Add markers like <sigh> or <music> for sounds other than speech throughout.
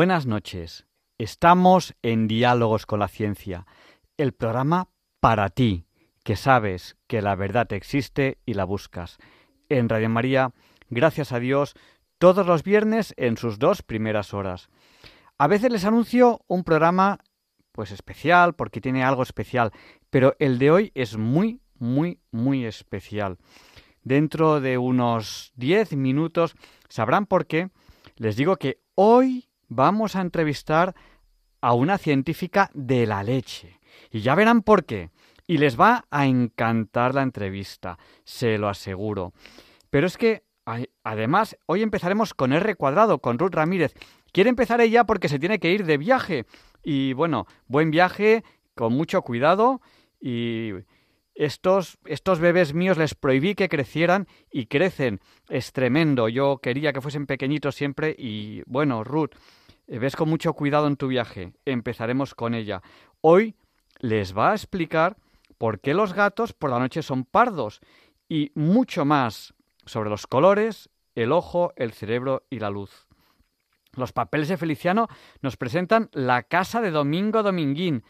Buenas noches. Estamos en Diálogos con la Ciencia, el programa para ti, que sabes que la verdad existe y la buscas. En Radio María, gracias a Dios, todos los viernes en sus dos primeras horas. A veces les anuncio un programa pues especial porque tiene algo especial, pero el de hoy es muy, muy, muy especial. Dentro de unos 10 minutos sabrán por qué. Les digo que hoy vamos a entrevistar a una científica de la leche. Y ya verán por qué. Y les va a encantar la entrevista, se lo aseguro. Pero es que, además, hoy empezaremos con R cuadrado, con Ruth Ramírez. Quiere empezar ella porque se tiene que ir de viaje. Y bueno, buen viaje, con mucho cuidado. Y estos, estos bebés míos les prohibí que crecieran y crecen. Es tremendo. Yo quería que fuesen pequeñitos siempre. Y bueno, Ruth, ves con mucho cuidado en tu viaje. Empezaremos con ella. Hoy les va a explicar por qué los gatos por la noche son pardos y mucho más sobre los colores, el ojo, el cerebro y la luz. Los papeles de Feliciano nos presentan la casa de Domingo Dominguín,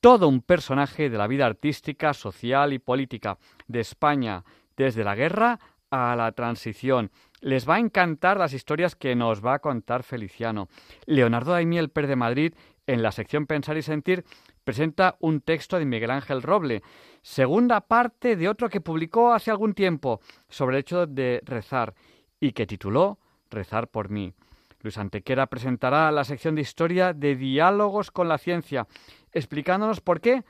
todo un personaje de la vida artística, social y política de España, desde la guerra a la transición. Les va a encantar las historias que nos va a contar Feliciano. Leonardo Daimiel Per de Madrid, en la sección Pensar y Sentir, presenta un texto de Miguel Ángel Roble, segunda parte de otro que publicó hace algún tiempo sobre el hecho de rezar y que tituló Rezar por mí. Luis Antequera presentará la sección de historia de diálogos con la ciencia, explicándonos por qué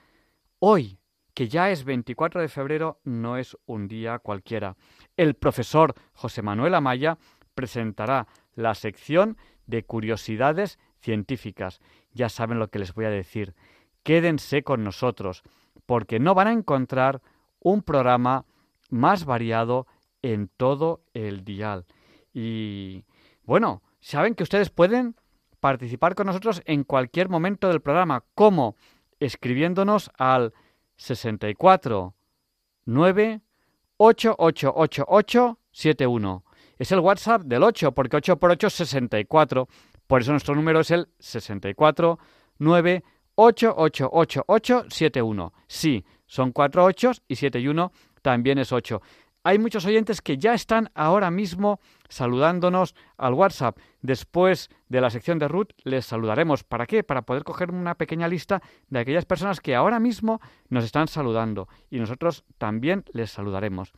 hoy, que ya es 24 de febrero, no es un día cualquiera. El profesor José Manuel Amaya presentará la sección de curiosidades científicas. Ya saben lo que les voy a decir. Quédense con nosotros, porque no van a encontrar un programa más variado en todo el dial. Y bueno, saben que ustedes pueden participar con nosotros en cualquier momento del programa, como escribiéndonos al 64 9 888871. Es el WhatsApp del 8, porque 8 por 8 es 64. Por eso nuestro número es el 64 9 Sí, son 4 8 y 7 y 1 también es 8. Hay muchos oyentes que ya están ahora mismo saludándonos al WhatsApp. Después de la sección de Ruth les saludaremos. ¿Para qué? Para poder coger una pequeña lista de aquellas personas que ahora mismo nos están saludando y nosotros también les saludaremos.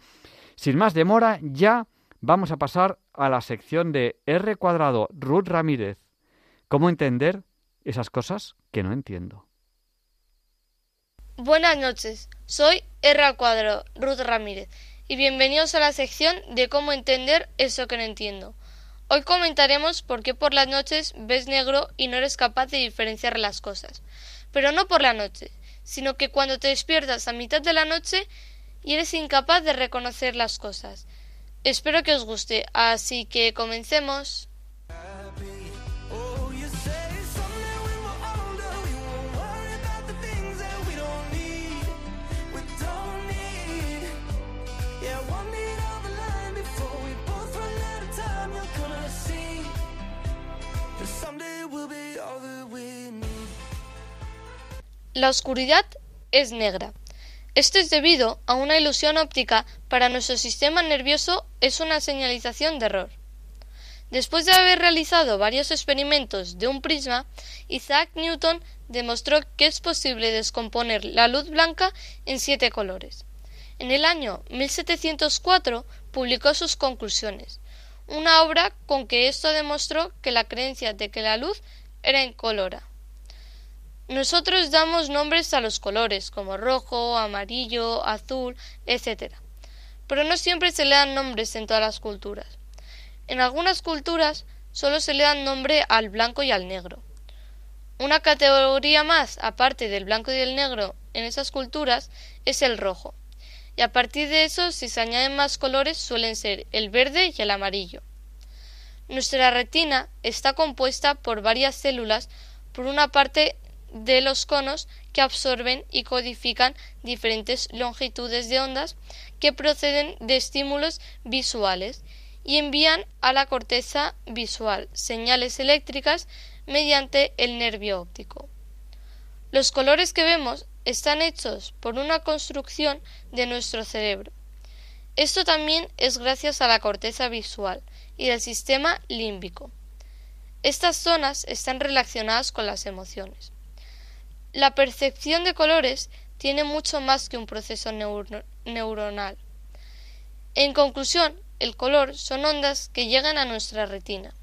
Sin más demora, ya vamos a pasar a la sección de R cuadrado Ruth Ramírez. ¿Cómo entender esas cosas que no entiendo? Buenas noches, soy R cuadrado Ruth Ramírez y bienvenidos a la sección de cómo entender eso que no entiendo. Hoy comentaremos por qué por las noches ves negro y no eres capaz de diferenciar las cosas. Pero no por la noche, sino que cuando te despiertas a mitad de la noche y eres incapaz de reconocer las cosas. Espero que os guste, así que comencemos. La oscuridad es negra. Esto es debido a una ilusión óptica para nuestro sistema nervioso es una señalización de error. Después de haber realizado varios experimentos de un prisma, Isaac Newton demostró que es posible descomponer la luz blanca en siete colores. En el año 1704 publicó sus conclusiones. una obra con que esto demostró que la creencia de que la luz era incolora. Nosotros damos nombres a los colores, como rojo, amarillo, azul, etc. Pero no siempre se le dan nombres en todas las culturas. En algunas culturas solo se le dan nombre al blanco y al negro. Una categoría más, aparte del blanco y del negro, en esas culturas es el rojo. Y a partir de eso, si se añaden más colores, suelen ser el verde y el amarillo. Nuestra retina está compuesta por varias células, por una parte de los conos que absorben y codifican diferentes longitudes de ondas que proceden de estímulos visuales y envían a la corteza visual señales eléctricas mediante el nervio óptico. Los colores que vemos están hechos por una construcción de nuestro cerebro. Esto también es gracias a la corteza visual y del sistema límbico. Estas zonas están relacionadas con las emociones. La percepción de colores tiene mucho más que un proceso neuronal. En conclusión, el color son ondas que llegan a nuestra retina.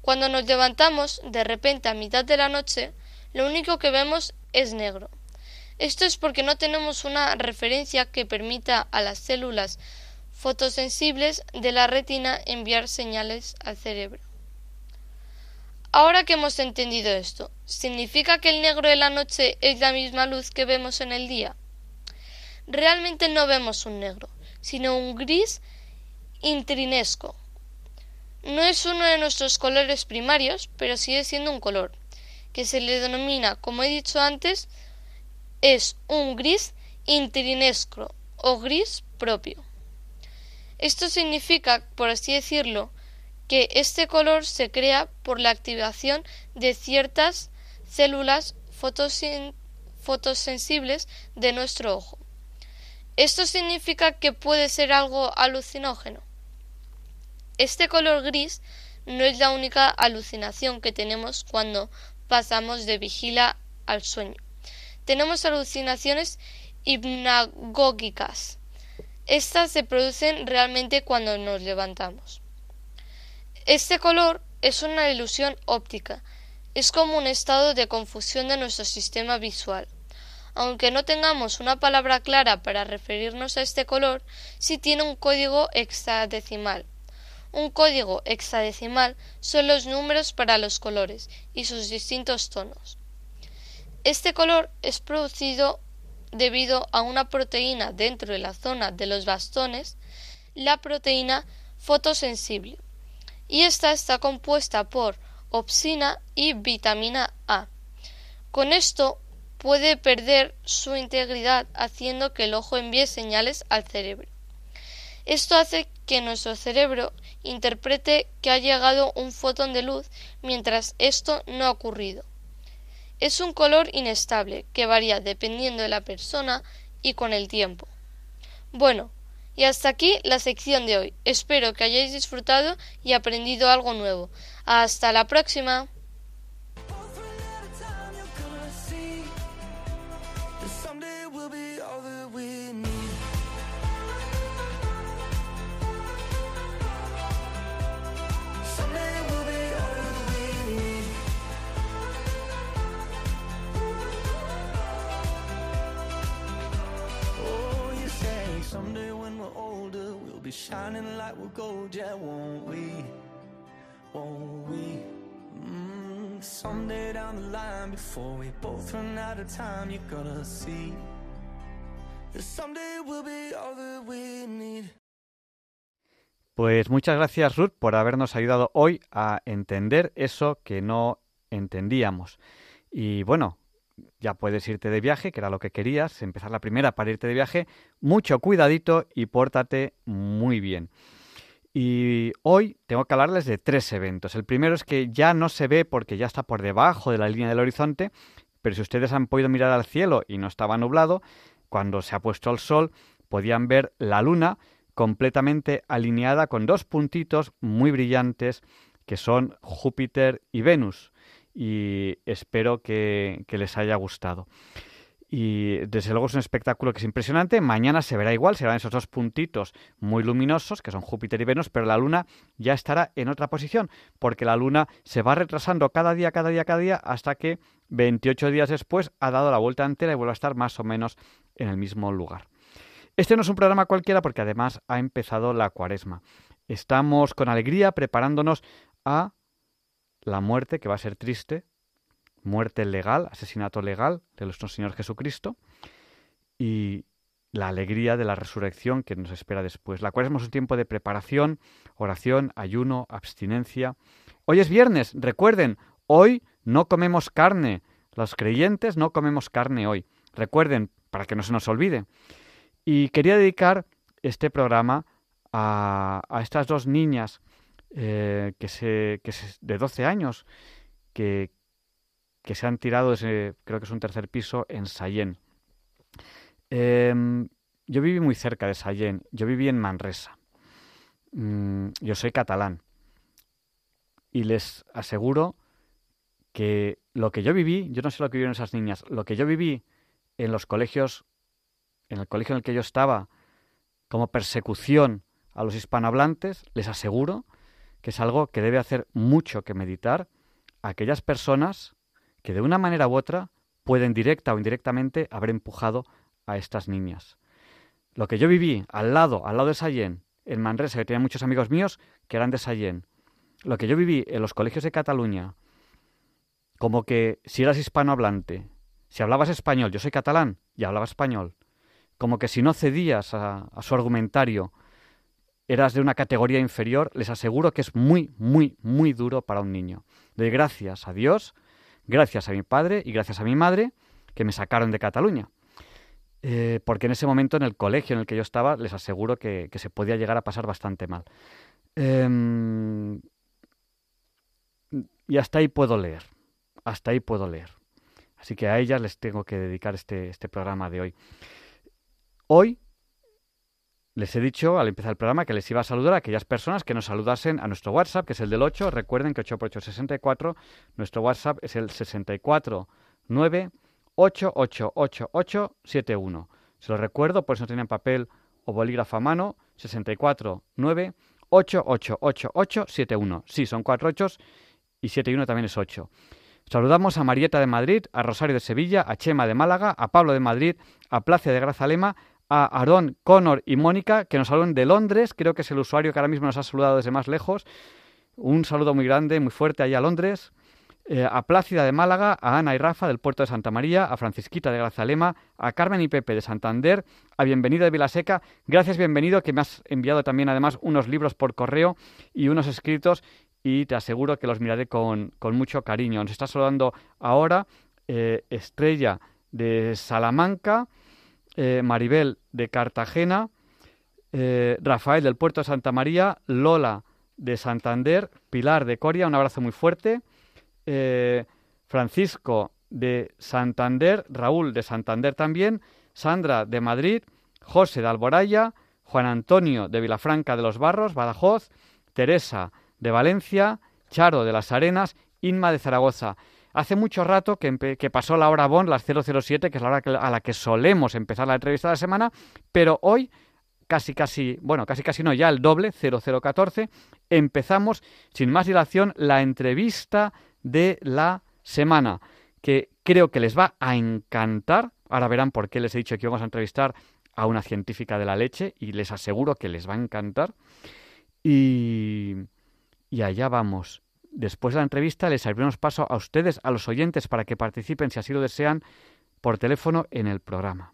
Cuando nos levantamos de repente a mitad de la noche, lo único que vemos es negro. Esto es porque no tenemos una referencia que permita a las células fotosensibles de la retina enviar señales al cerebro. Ahora que hemos entendido esto, ¿significa que el negro de la noche es la misma luz que vemos en el día? Realmente no vemos un negro, sino un gris intrinesco. No es uno de nuestros colores primarios, pero sigue siendo un color, que se le denomina, como he dicho antes, es un gris intrinesco o gris propio. Esto significa, por así decirlo, que este color se crea por la activación de ciertas células fotosensibles de nuestro ojo. Esto significa que puede ser algo alucinógeno. Este color gris no es la única alucinación que tenemos cuando pasamos de vigila al sueño. Tenemos alucinaciones hipnagógicas. Estas se producen realmente cuando nos levantamos. Este color es una ilusión óptica, es como un estado de confusión de nuestro sistema visual. Aunque no tengamos una palabra clara para referirnos a este color, sí tiene un código hexadecimal. Un código hexadecimal son los números para los colores y sus distintos tonos. Este color es producido debido a una proteína dentro de la zona de los bastones, la proteína fotosensible y esta está compuesta por opsina y vitamina A. Con esto puede perder su integridad haciendo que el ojo envíe señales al cerebro. Esto hace que nuestro cerebro interprete que ha llegado un fotón de luz mientras esto no ha ocurrido. Es un color inestable que varía dependiendo de la persona y con el tiempo. Bueno, y hasta aquí la sección de hoy. Espero que hayáis disfrutado y aprendido algo nuevo. Hasta la próxima. Pues muchas gracias Ruth por habernos ayudado hoy a entender eso que no entendíamos. Y bueno, ya puedes irte de viaje, que era lo que querías, empezar la primera para irte de viaje. Mucho cuidadito y pórtate muy bien. Y hoy tengo que hablarles de tres eventos. El primero es que ya no se ve porque ya está por debajo de la línea del horizonte, pero si ustedes han podido mirar al cielo y no estaba nublado, cuando se ha puesto el sol, podían ver la luna completamente alineada con dos puntitos muy brillantes que son Júpiter y Venus. Y espero que, les haya gustado. y desde luego es un espectáculo que es impresionante. Mañana se verá igual, serán esos dos puntitos muy luminosos, que son Júpiter y Venus, pero la Luna ya estará en otra posición, porque la Luna se va retrasando cada día, cada día, cada día, hasta que 28 días después ha dado la vuelta entera y vuelve a estar más o menos en el mismo lugar. Este no es un programa cualquiera porque además ha empezado la cuaresma. Estamos con alegría preparándonos a la muerte, que va a ser triste, muerte legal, asesinato legal de nuestro Señor Jesucristo y la alegría de la resurrección que nos espera después. La cuaresma es un tiempo de preparación, oración, ayuno, abstinencia. Hoy es viernes, recuerden, hoy no comemos carne. Los creyentes no comemos carne hoy. Recuerden, para que no se nos olvide. Y quería dedicar este programa a, estas dos niñas eh, que, se, que de 12 años que, que se han tirado ese, creo que es un tercer piso, en Sayén. Em, yo viví muy cerca de Sayén, yo viví en Manresa. Mm, yo soy catalán. Y les aseguro que lo que yo viví, yo no sé lo que vivieron esas niñas, lo que yo viví en los colegios, en el colegio en el que yo estaba, como persecución a los hispanohablantes, les aseguro que es algo que debe hacer mucho que meditar a aquellas personas que de una manera u otra pueden directa o indirectamente haber empujado a estas niñas. Lo que yo viví al lado, al lado de Sallén, en Manresa, que tenía muchos amigos míos que eran de Sallén, lo que yo viví en los colegios de Cataluña, como que si eras hispanohablante, si hablabas español, yo soy catalán y hablaba español, como que si no cedías a, a su argumentario, eras de una categoría inferior, les aseguro que es muy, muy, muy duro para un niño. De gracias a Dios gracias a mi padre y gracias a mi madre que me sacaron de Cataluña. Eh, porque en ese momento en el colegio en el que yo estaba les aseguro que, se podía llegar a pasar bastante mal. Em, y hasta ahí puedo leer, hasta ahí puedo leer. Así que a ellas les tengo que dedicar este, este programa de hoy. Hoy les he dicho al empezar el programa que les iba a saludar a aquellas personas que nos saludasen a nuestro WhatsApp, que es el del 8. Recuerden que 8 por 8 es 64. Nuestro WhatsApp es el 649 888871. Se lo recuerdo, por eso no tienen papel o bolígrafo a mano. 649 888871. Sí, son cuatro ochos y 71 también es 8. Saludamos a Marieta de Madrid, a Rosario de Sevilla, a Chema de Málaga, a Pablo de Madrid, a Placia de Grazalema, a Aaron, Connor y Mónica, que nos hablan de Londres. Creo que es el usuario que ahora mismo nos ha saludado desde más lejos. Un saludo muy grande, muy fuerte allá a Londres. Eh, a Plácida de Málaga, a Ana y Rafa del puerto de Santa María, a Francisquita de Grazalema, a Carmen y Pepe de Santander, a Bienvenido de Vilaseca. Gracias, bienvenido, que me has enviado también además unos libros por correo y unos escritos y te aseguro que los miraré con, mucho cariño. Nos está saludando ahora eh, Estrella de Salamanca, eh, Maribel de Cartagena, eh, Rafael del Puerto de Santa María, Lola de Santander, Pilar de Coria, un abrazo muy fuerte, eh, Francisco de Santander, Raúl de Santander también, Sandra de Madrid, José de Alboraya, Juan Antonio de Vilafranca de los Barros, Badajoz, Teresa de Valencia, Charo de las Arenas, Inma de Zaragoza. Hace mucho rato que, pasó la hora Bond, las 007, que es la hora a la que solemos empezar la entrevista de la semana, pero hoy casi casi, bueno, casi casi no, ya el doble, 0014, empezamos sin más dilación la entrevista de la semana, que creo que les va a encantar. Ahora verán por qué les he dicho que vamos a entrevistar a una científica de la leche y les aseguro que les va a encantar. Y, y allá vamos. Después de la entrevista les abrimos paso a ustedes, a los oyentes, para que participen, si así lo desean, por teléfono en el programa.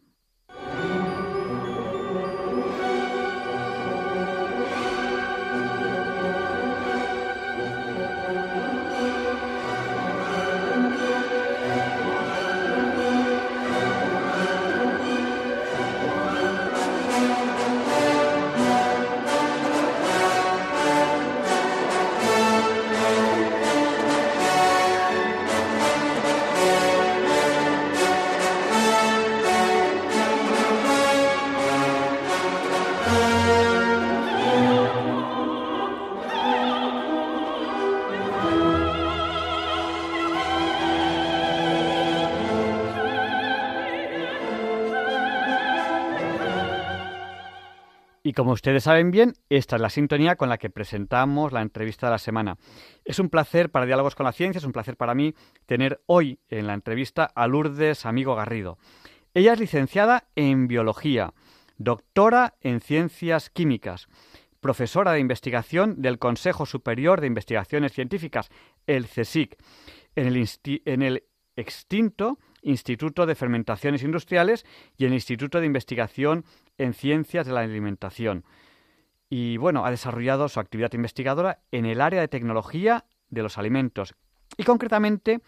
Como ustedes saben bien, esta es la sintonía con la que presentamos la entrevista de la semana. Es un placer para Diálogos con la Ciencia, es un placer para mí tener hoy en la entrevista a Lourdes Amigo Garrido. Ella es licenciada en Biología, doctora en Ciencias Químicas, profesora de investigación del Consejo Superior de Investigaciones Científicas, el CSIC, en el, en el extinto Instituto de Fermentaciones Industriales y el Instituto de Investigación en Ciencias de la Alimentación. Y bueno, ha desarrollado su actividad investigadora en el área de tecnología de los alimentos y concretamente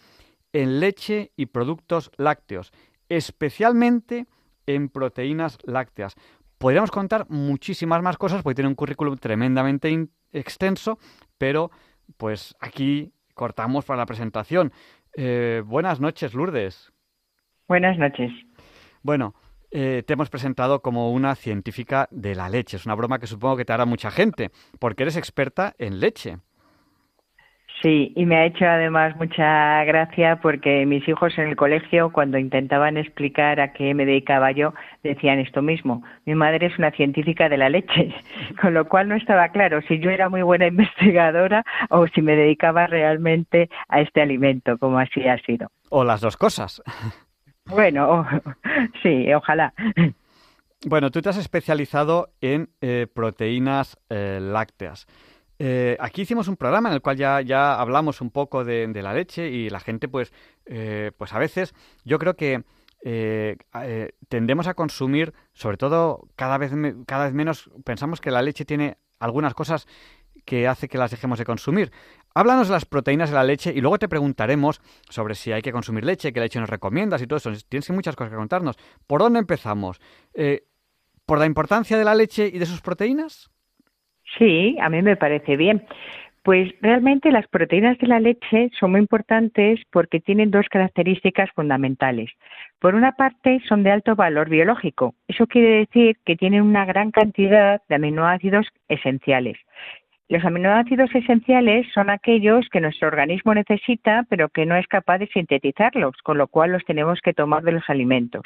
en leche y productos lácteos, especialmente en proteínas lácteas. Podríamos contar muchísimas más cosas porque tiene un currículum tremendamente extenso, pero pues aquí cortamos para la presentación. Eh, buenas noches, Lourdes. Buenas noches. Bueno, eh, te hemos presentado como una científica de la leche. Es una broma que supongo que te hará mucha gente, porque eres experta en leche. Sí, y me ha hecho además mucha gracia porque mis hijos en el colegio, cuando intentaban explicar a qué me dedicaba yo, decían esto mismo. Mi madre es una científica de la leche, <laughs> con lo cual no estaba claro si yo era muy buena investigadora o si me dedicaba realmente a este alimento, como así ha sido. O las dos cosas. <laughs> Bueno, <laughs> sí, ojalá. Bueno, tú te has especializado en eh, proteínas eh, lácteas. Eh, aquí hicimos un programa en el cual ya, ya hablamos un poco de, la leche y la gente, pues, pues a veces yo creo que tendemos a consumir, sobre todo cada vez, cada vez menos, pensamos que la leche tiene algunas cosas que hace que las dejemos de consumir. Háblanos de las proteínas de la leche y luego te preguntaremos sobre si hay que consumir leche, qué leche nos recomiendas y todo eso. Tienes muchas cosas que contarnos. ¿Por dónde empezamos? Eh, ¿Por la importancia de la leche y de sus proteínas? Sí, a mí me parece bien. Pues realmente las proteínas de la leche son muy importantes porque tienen dos características fundamentales. Por una parte, son de alto valor biológico. Eso quiere decir que tienen una gran cantidad de aminoácidos esenciales. Los aminoácidos esenciales son aquellos que nuestro organismo necesita, pero que no es capaz de sintetizarlos, con lo cual los tenemos que tomar de los alimentos.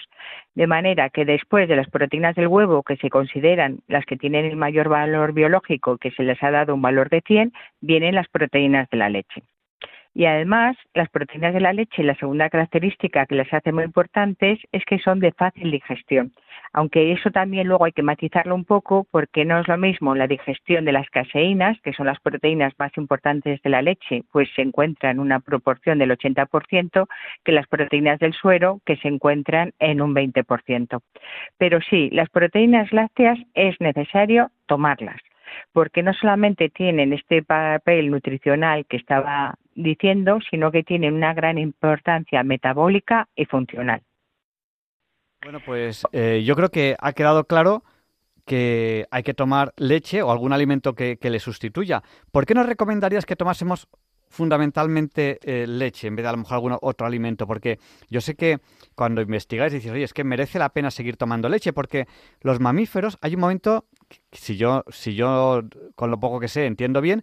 De manera que después de las proteínas del huevo, que se consideran las que tienen el mayor valor biológico, que se les ha dado un valor de 100, vienen las proteínas de la leche. Y además, las proteínas de la leche, la segunda característica que las hace muy importantes es que son de fácil digestión. Aunque eso también luego hay que matizarlo un poco porque no es lo mismo la digestión de las caseínas, que son las proteínas más importantes de la leche, pues se encuentran en una proporción del 80%, que las proteínas del suero, que se encuentran en un 20%. Pero sí, las proteínas lácteas es necesario tomarlas porque no solamente tienen este papel nutricional que estaba diciendo, sino que tienen una gran importancia metabólica y funcional. Bueno, pues eh, yo creo que ha quedado claro que hay que tomar leche o algún alimento que, le sustituya. ¿Por qué nos recomendarías que tomásemos fundamentalmente eh, leche en vez de a lo mejor algún otro alimento? Porque yo sé que cuando investigáis dices, oye, es que merece la pena seguir tomando leche, porque los mamíferos, hay un momento, si yo, si yo con lo poco que sé entiendo bien,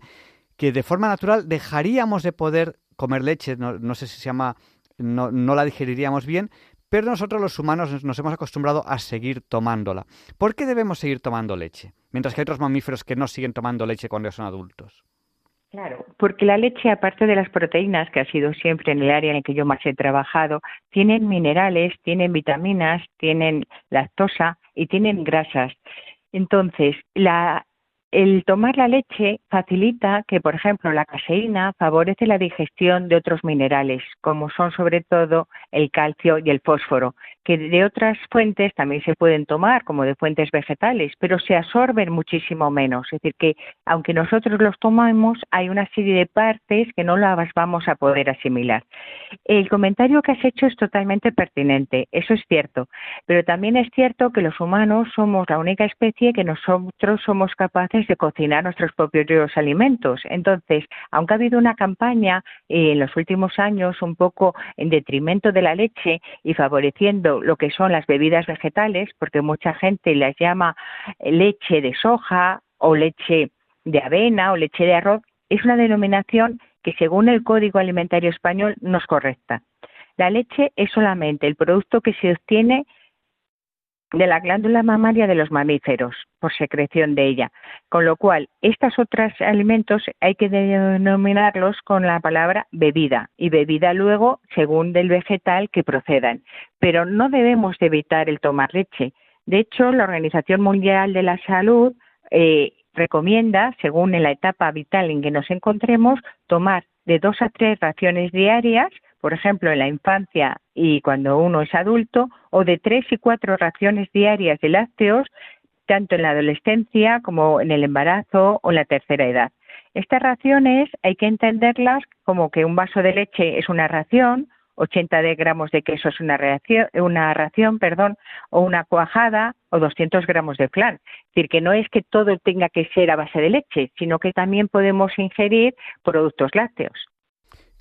que de forma natural dejaríamos de poder comer leche, no, sé si se llama, no, no, la digeriríamos bien, pero nosotros los humanos nos hemos acostumbrado a seguir tomándola. ¿Por qué debemos seguir tomando leche? Mientras que hay otros mamíferos que no siguen tomando leche cuando son adultos. Claro, porque la leche, aparte de las proteínas, que ha sido siempre en el área en la que yo más he trabajado, tienen minerales, tienen vitaminas, tienen lactosa y tienen grasas. Entonces, la, el tomar la leche facilita que, por ejemplo, la caseína favorece la digestión de otros minerales, como son sobre todo el calcio y el fósforo, que de otras fuentes también se pueden tomar, como de fuentes vegetales, pero se absorben muchísimo menos. Es decir, que aunque nosotros los tomamos, hay una serie de partes que no las vamos a poder asimilar. El comentario que has hecho es totalmente pertinente, eso es cierto, pero también es cierto que los humanos somos la única especie que nosotros somos capaces de cocinar nuestros propios alimentos. Entonces, aunque ha habido una campaña eh, en los últimos años un poco en detrimento de la leche y favoreciendo lo que son las bebidas vegetales, porque mucha gente las llama leche de soja o leche de avena o leche de arroz, es una denominación que según el Código Alimentario Español no es correcta. La leche es solamente el producto que se obtiene de la glándula mamaria de los mamíferos por secreción de ella. Con lo cual, estos otros alimentos hay que denominarlos con la palabra bebida y bebida luego según del vegetal que procedan. Pero no debemos evitar el tomar leche. De hecho, la Organización Mundial de la Salud eh, recomienda, según en la etapa vital en que nos encontremos, tomar de dos a tres raciones diarias por ejemplo, en la infancia y cuando uno es adulto, o de tres y cuatro raciones diarias de lácteos, tanto en la adolescencia como en el embarazo o en la tercera edad. Estas raciones hay que entenderlas como que un vaso de leche es una ración, 80 de gramos de queso es una, ración, una ración, perdón, o una cuajada o 200 gramos de flan. Es decir, que no es que todo tenga que ser a base de leche, sino que también podemos ingerir productos lácteos.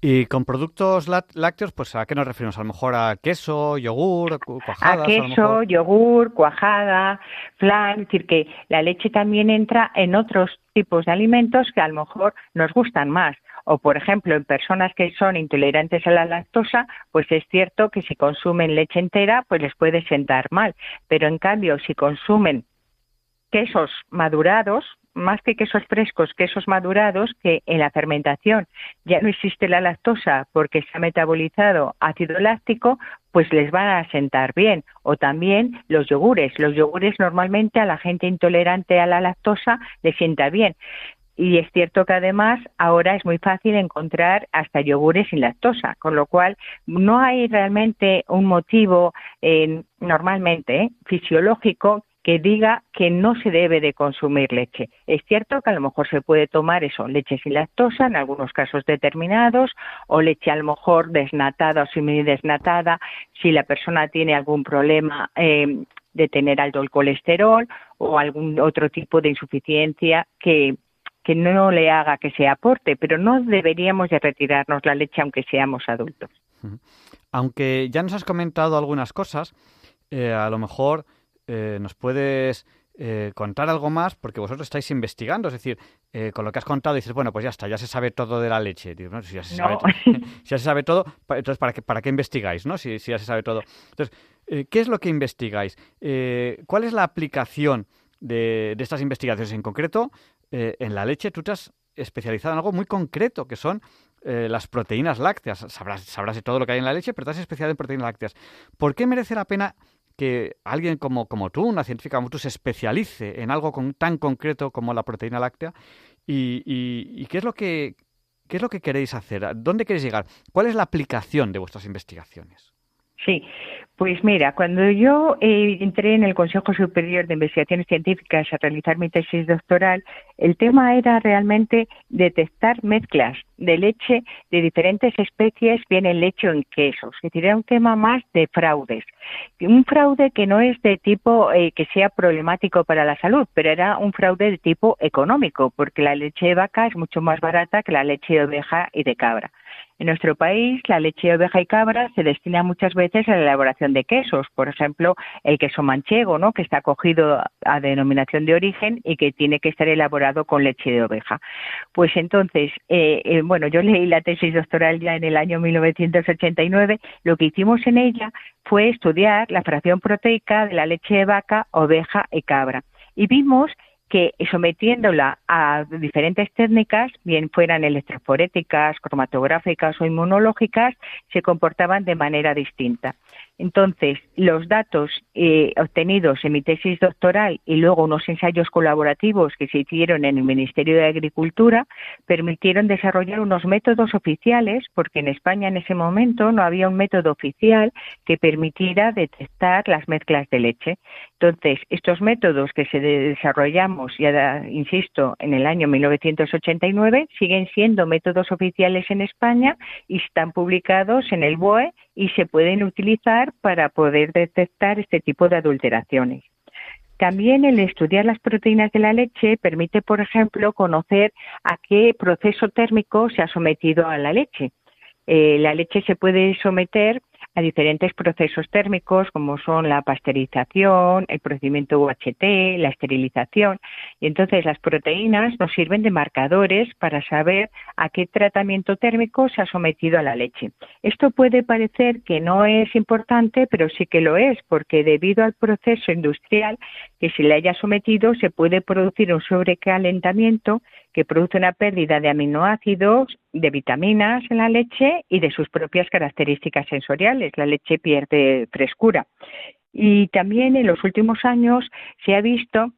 Y con productos lácteos, pues ¿a qué nos referimos? A lo mejor a queso, yogur, cuajada. A queso, yogur, cuajada, flan, es decir, que la leche también entra en otros tipos de alimentos que a lo mejor nos gustan más. O, por ejemplo, en personas que son intolerantes a la lactosa, pues es cierto que si consumen leche entera, pues les puede sentar mal. Pero en cambio, si consumen quesos madurados, más que quesos frescos, quesos madurados, que en la fermentación ya no existe la lactosa porque se ha metabolizado ácido láctico, pues les van a sentar bien. O también los yogures. Los yogures normalmente a la gente intolerante a la lactosa le sienta bien. Y es cierto que además ahora es muy fácil encontrar hasta yogures sin lactosa, con lo cual no hay realmente un motivo eh, normalmente eh, fisiológico que diga que no se debe de consumir leche. Es cierto que a lo mejor se puede tomar eso, leche sin lactosa en algunos casos determinados o leche a lo mejor desnatada o semi desnatada si la persona tiene algún problema eh, de tener alto el colesterol o algún otro tipo de insuficiencia que que no le haga que se aporte, pero no deberíamos de retirarnos la leche aunque seamos adultos. Aunque ya nos has comentado algunas cosas, eh, a lo mejor eh, nos puedes eh, contar algo más porque vosotros estáis investigando, es decir, eh, con lo que has contado dices, bueno, pues ya está, ya se sabe todo de la leche. <laughs> si, ya se sabe, todo, entonces ¿para qué, ¿para qué investigáis, no? Si, ya se sabe todo. Entonces, ¿qué es lo que investigáis? ¿Cuál es la aplicación de, estas investigaciones en concreto? en la leche tú te has especializado en algo muy concreto, que son las proteínas lácteas. Sabrás, sabrás de todo lo que hay en la leche, pero te has especializado en proteínas lácteas. ¿Por qué merece la pena que alguien como, como tú, una científica como tú, se especialice en algo tan concreto como la proteína láctea y, y, qué es lo que qué es lo que queréis hacer, dónde queréis llegar, cuál es la aplicación de vuestras investigaciones. Sí, pues mira, cuando yo eh, entré en el Consejo Superior de Investigaciones Científicas a realizar mi tesis doctoral, el tema era realmente detectar mezclas de leche de diferentes especies, bien en leche en quesos. Es decir, era un tema más de fraudes. Un fraude que no es de tipo eh, que sea problemático para la salud, pero era un fraude de tipo económico, porque la leche de vaca es mucho más barata que la leche de oveja y de cabra. En nuestro país, la leche de oveja y cabra se destina muchas veces a la elaboración de quesos, por ejemplo, el queso manchego, ¿no? que está cogido a denominación de origen y que tiene que estar elaborado con leche de oveja. Pues entonces, eh, eh, bueno, yo leí la tesis doctoral ya en el año 1989. Lo que hicimos en ella fue estudiar la fracción proteica de la leche de vaca, oveja y cabra. Y vimos que sometiéndola a diferentes técnicas, bien fueran electroforéticas, cromatográficas o inmunológicas, se comportaban de manera distinta. Entonces, los datos eh, obtenidos en mi tesis doctoral y luego unos ensayos colaborativos que se hicieron en el Ministerio de Agricultura permitieron desarrollar unos métodos oficiales, porque en España en ese momento no había un método oficial que permitiera detectar las mezclas de leche. Entonces, estos métodos que se desarrollamos, ya insisto, en el año 1989, siguen siendo métodos oficiales en España y están publicados en el BOE y se pueden utilizar para poder detectar este tipo de adulteraciones. También el estudiar las proteínas de la leche permite, por ejemplo, conocer a qué proceso térmico se ha sometido a la leche. Eh, la leche se puede someter a diferentes procesos térmicos como son la pasteurización, el procedimiento UHT, la esterilización. Y entonces las proteínas nos sirven de marcadores para saber a qué tratamiento térmico se ha sometido a la leche. Esto puede parecer que no es importante, pero sí que lo es, porque debido al proceso industrial que se le haya sometido se puede producir un sobrecalentamiento que produce una pérdida de aminoácidos, de vitaminas en la leche y de sus propias características sensoriales. La leche pierde frescura. Y también en los últimos años se ha visto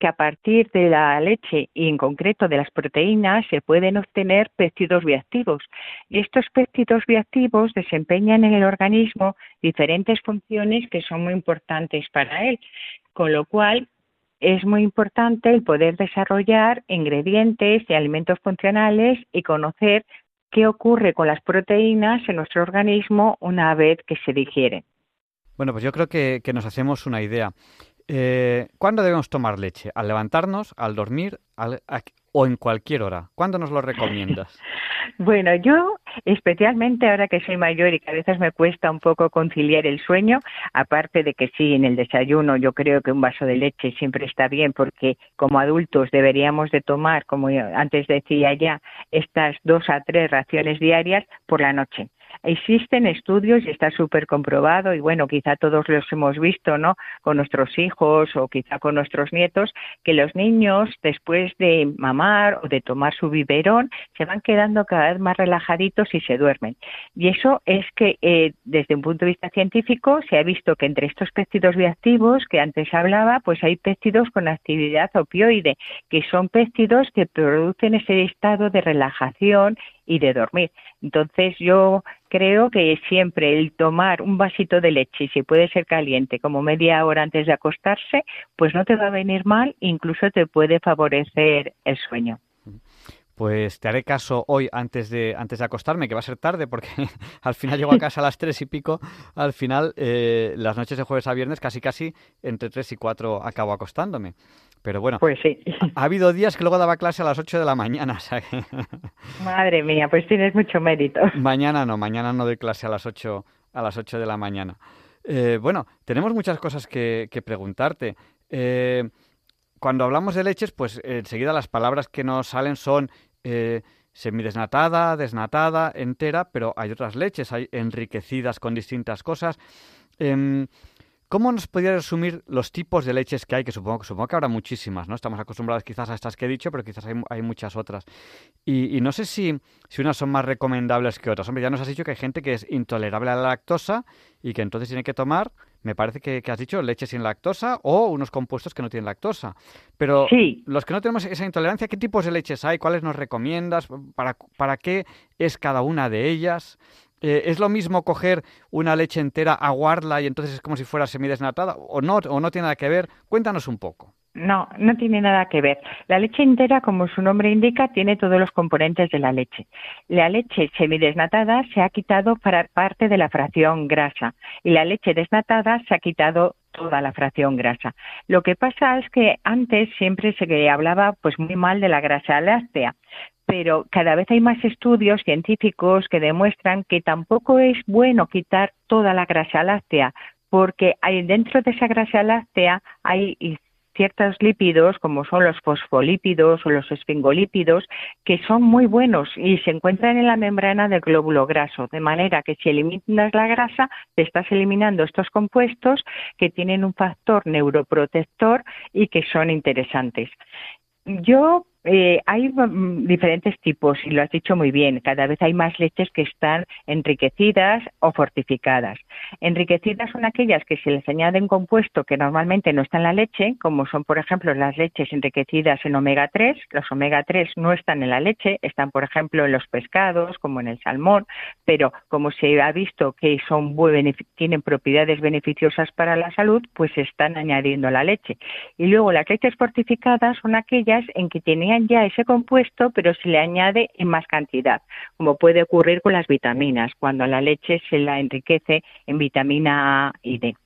que a partir de la leche y en concreto de las proteínas se pueden obtener péptidos bioactivos. Y estos péptidos bioactivos desempeñan en el organismo diferentes funciones que son muy importantes para él. Con lo cual, es muy importante el poder desarrollar ingredientes y alimentos funcionales y conocer qué ocurre con las proteínas en nuestro organismo una vez que se digieren. Bueno, pues yo creo que, nos hacemos una idea. Eh, ¿Cuándo debemos tomar leche? ¿Al levantarnos, al dormir o en cualquier hora? ¿Cuándo nos lo recomiendas? <laughs> Bueno, yo especialmente ahora que soy mayor y que a veces me cuesta un poco conciliar el sueño, aparte de que sí, en el desayuno yo creo que un vaso de leche siempre está bien porque como adultos deberíamos de tomar, como antes decía ya, estas dos a tres raciones diarias por la noche. Existen estudios y está súper comprobado y bueno, quizá todos los hemos visto, ¿no? Con nuestros hijos o quizá con nuestros nietos, que los niños después de mamar o de tomar su biberón se van quedando cada vez más relajaditos y se duermen. Y eso es que eh, desde un punto de vista científico se ha visto que entre estos péptidos bioactivos que antes hablaba, pues hay péptidos con actividad opioide, que son péptidos que producen ese estado de relajación y de dormir. Entonces yo creo que siempre el tomar un vasito de leche, si puede ser caliente, como media hora antes de acostarse, pues no te va a venir mal, incluso te puede favorecer el sueño. Pues te haré caso hoy antes de, antes de acostarme, que va a ser tarde porque <laughs> al final llego a casa a las tres y pico. Al final, eh, las noches de jueves a viernes, casi casi entre tres y cuatro acabo acostándome. Pero bueno, pues sí. ha, habido días que luego daba clase a las 8 de la mañana. <laughs> Madre mía, pues tienes mucho mérito. Mañana no, mañana no doy clase a las 8, a las 8 de la mañana. Eh, bueno, tenemos muchas cosas que, preguntarte. Eh, cuando hablamos de leches, pues enseguida las palabras que nos salen son eh, semidesnatada, desnatada, entera, pero hay otras leches, hay enriquecidas con distintas cosas. ¿Cómo nos podría resumir los tipos de leches que hay? Que supongo, supongo que habrá muchísimas, ¿no? Estamos acostumbrados quizás a estas que he dicho, pero quizás hay, muchas otras. Y, no sé si, si unas son más recomendables que otras. Hombre, ya nos has dicho que hay gente que es intolerable a la lactosa y que entonces tiene que tomar, me parece que, has dicho, leche sin lactosa o unos compuestos que no tienen lactosa. Pero los que no tenemos esa intolerancia, ¿qué tipos de leches hay? ¿Cuáles nos recomiendas? ¿Para, para qué es cada una de ellas? Eh, ¿Es lo mismo coger una leche entera, aguarla y entonces es como si fuera semidesnatada? ¿O no, ¿O no tiene nada que ver? Cuéntanos un poco. No, no tiene nada que ver. La leche entera, como su nombre indica, tiene todos los componentes de la leche. La leche semidesnatada se ha quitado para parte de la fracción grasa y la leche desnatada se ha quitado toda la fracción grasa. Lo que pasa es que antes siempre se hablaba pues muy mal de la grasa láctea, pero cada vez hay más estudios científicos que demuestran que tampoco es bueno quitar toda la grasa láctea, porque hay, dentro de esa grasa láctea hay ciertos lípidos, como son los fosfolípidos o los esfingolípidos, que son muy buenos y se encuentran en la membrana del glóbulo graso, de manera que si eliminas la grasa, te estás eliminando estos compuestos que tienen un factor neuroprotector y que son interesantes. Yo eh, hay mm, diferentes tipos y lo has dicho muy bien. Cada vez hay más leches que están enriquecidas o fortificadas. Enriquecidas son aquellas que se les añade un compuesto que normalmente no está en la leche, como son, por ejemplo, las leches enriquecidas en omega 3. Los omega 3 no están en la leche, están, por ejemplo, en los pescados, como en el salmón, pero como se ha visto que son tienen propiedades beneficiosas para la salud, pues se están añadiendo la leche. Y luego las leches fortificadas son aquellas en que ya ese compuesto, pero se le añade en más cantidad, como puede ocurrir con las vitaminas, cuando la leche se la enriquece en vitamina A y D.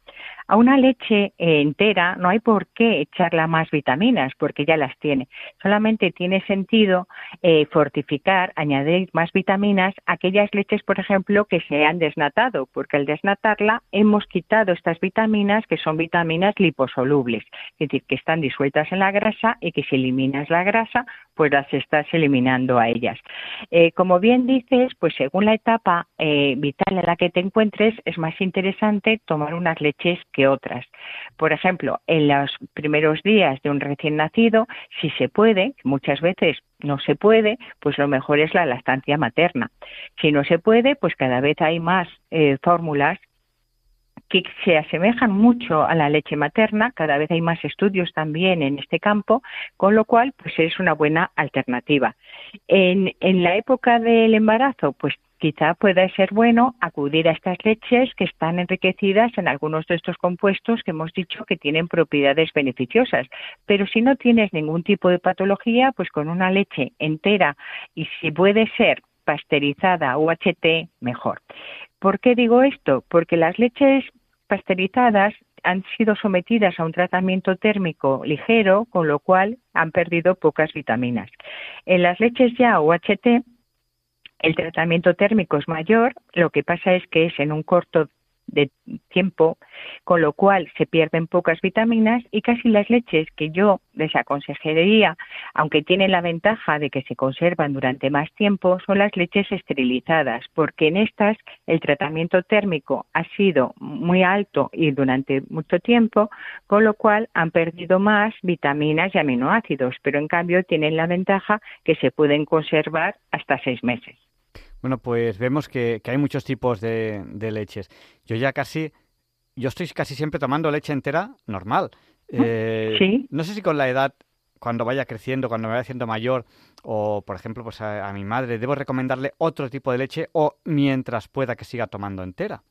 A una leche eh, entera no hay por qué echarla más vitaminas porque ya las tiene. Solamente tiene sentido eh, fortificar, añadir más vitaminas a aquellas leches, por ejemplo, que se han desnatado, porque al desnatarla hemos quitado estas vitaminas que son vitaminas liposolubles, es decir, que están disueltas en la grasa y que si eliminas la grasa, pues las estás eliminando a ellas. Eh, como bien dices, pues según la etapa vital en la que te encuentres, es más interesante tomar unas leches que otras. Por ejemplo, en los primeros días de un recién nacido, si se puede, muchas veces no se puede, pues lo mejor es la lactancia materna. Si no se puede, pues cada vez hay más eh, fórmulas que se asemejan mucho a la leche materna, cada vez hay más estudios también en este campo, con lo cual pues es una buena alternativa. En, en la época del embarazo, pues quizá pueda ser bueno acudir a estas leches que están enriquecidas en algunos de estos compuestos que hemos dicho que tienen propiedades beneficiosas. Pero si no tienes ningún tipo de patología, pues con una leche entera y si puede ser pasteurizada UHT, mejor. ¿Por qué digo esto? Porque las leches pasteurizadas han sido sometidas a un tratamiento térmico ligero, con lo cual han perdido pocas vitaminas. En las leches ya UHT el tratamiento térmico es mayor, lo que pasa es que es en un corto de tiempo, con lo cual se pierden pocas vitaminas y casi las leches que yo les aconsejaría, aunque tienen la ventaja de que se conservan durante más tiempo, son las leches esterilizadas, porque en estas el tratamiento térmico ha sido muy alto y durante mucho tiempo, con lo cual han perdido más vitaminas y aminoácidos, pero en cambio tienen la ventaja que se pueden conservar hasta seis meses. Bueno, pues vemos que, hay muchos tipos de, leches. Yo ya casi, yo estoy casi siempre tomando leche entera normal. Eh, sí. No sé si con la edad, cuando vaya creciendo, cuando me vaya haciendo mayor, o por ejemplo, pues a, mi madre, debo recomendarle otro tipo de leche o mientras pueda que siga tomando entera.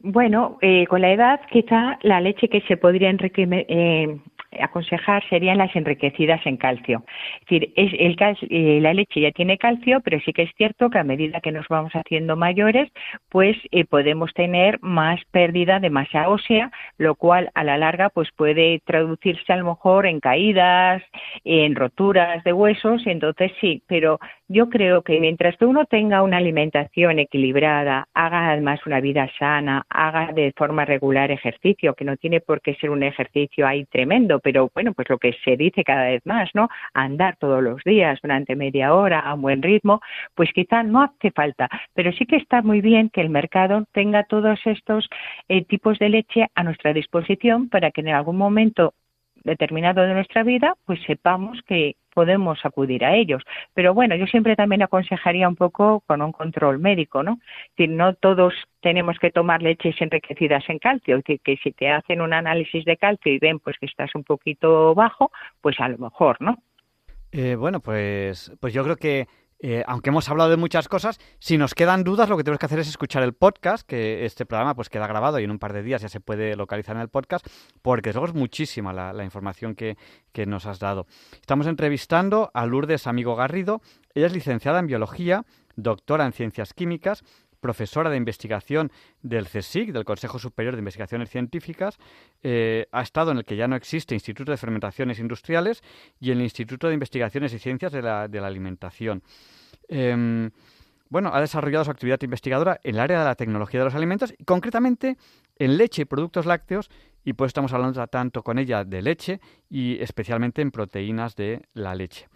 Bueno, eh, con la edad quizá la leche que se podría eh, aconsejar serían las enriquecidas en calcio. Es decir, es el eh, la leche ya tiene calcio, pero sí que es cierto que a medida que nos vamos haciendo mayores, pues eh, podemos tener más pérdida de masa ósea, lo cual a la larga pues puede traducirse a lo mejor en caídas, en roturas de huesos, entonces sí, pero yo creo que mientras que uno tenga una alimentación equilibrada, haga además una vida sana, haga de forma regular ejercicio, que no tiene por qué ser un ejercicio ahí tremendo, pero bueno, pues lo que se dice cada vez más, ¿no? Andar todos los días durante media hora a un buen ritmo, pues quizá no hace falta, pero sí que está muy bien que el mercado tenga todos estos eh, tipos de leche a nuestra disposición para que en algún momento determinado de nuestra vida, pues sepamos que podemos acudir a ellos. Pero bueno, yo siempre también aconsejaría un poco con un control médico, ¿no? Es decir, no todos tenemos que tomar leches enriquecidas en calcio, es decir, que si te hacen un análisis de calcio y ven pues que estás un poquito bajo, pues a lo mejor, ¿no? Eh, bueno, pues, pues yo creo que eh, aunque hemos hablado de muchas cosas, si nos quedan dudas, lo que tenemos que hacer es escuchar el podcast, que este programa pues queda grabado y en un par de días ya se puede localizar en el podcast, porque es muchísima la, información que, que, nos has dado. Estamos entrevistando a Lourdes Amigo Garrido. Ella es licenciada en Biología, doctora en Ciencias Químicas, profesora de investigación del CSIC, del Consejo Superior de Investigaciones Científicas, eh, ha estado en el que ya no existe Instituto de Fermentaciones Industriales y en el Instituto de Investigaciones y Ciencias de la, Alimentación. Em, bueno, ha desarrollado su actividad investigadora en el área de la tecnología de los alimentos y concretamente en leche y productos lácteos y pues estamos hablando tanto con ella de leche y especialmente en proteínas de la leche.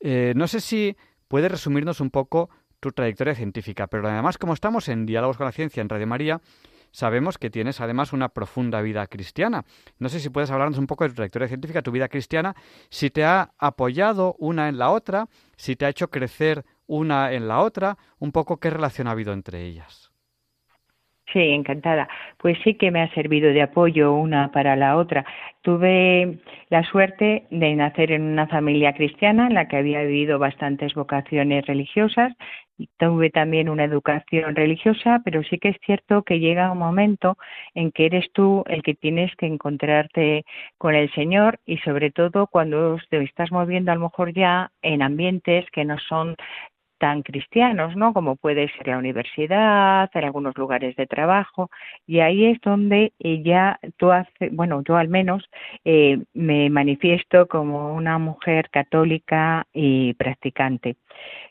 Eh, no sé si puede resumirnos un poco tu trayectoria científica, pero además como estamos en Diálogos con la Ciencia en Radio María, sabemos que tienes además una profunda vida cristiana. No sé si puedes hablarnos un poco de tu trayectoria científica, tu vida cristiana, si te ha apoyado una en la otra, si te ha hecho crecer una en la otra, un poco qué relación ha habido entre ellas. Sí, encantada. Pues sí que me ha servido de apoyo una para la otra. Tuve la suerte de nacer en una familia cristiana en la que había vivido bastantes vocaciones religiosas. Tuve también una educación religiosa, pero sí que es cierto que llega un momento en que eres tú el que tienes que encontrarte con el Señor y sobre todo cuando te estás moviendo a lo mejor ya en ambientes que no son tan cristianos, ¿no? Como puede ser la universidad, en algunos lugares de trabajo, y ahí es donde ya tú hace, bueno, yo al menos eh, me manifiesto como una mujer católica y practicante.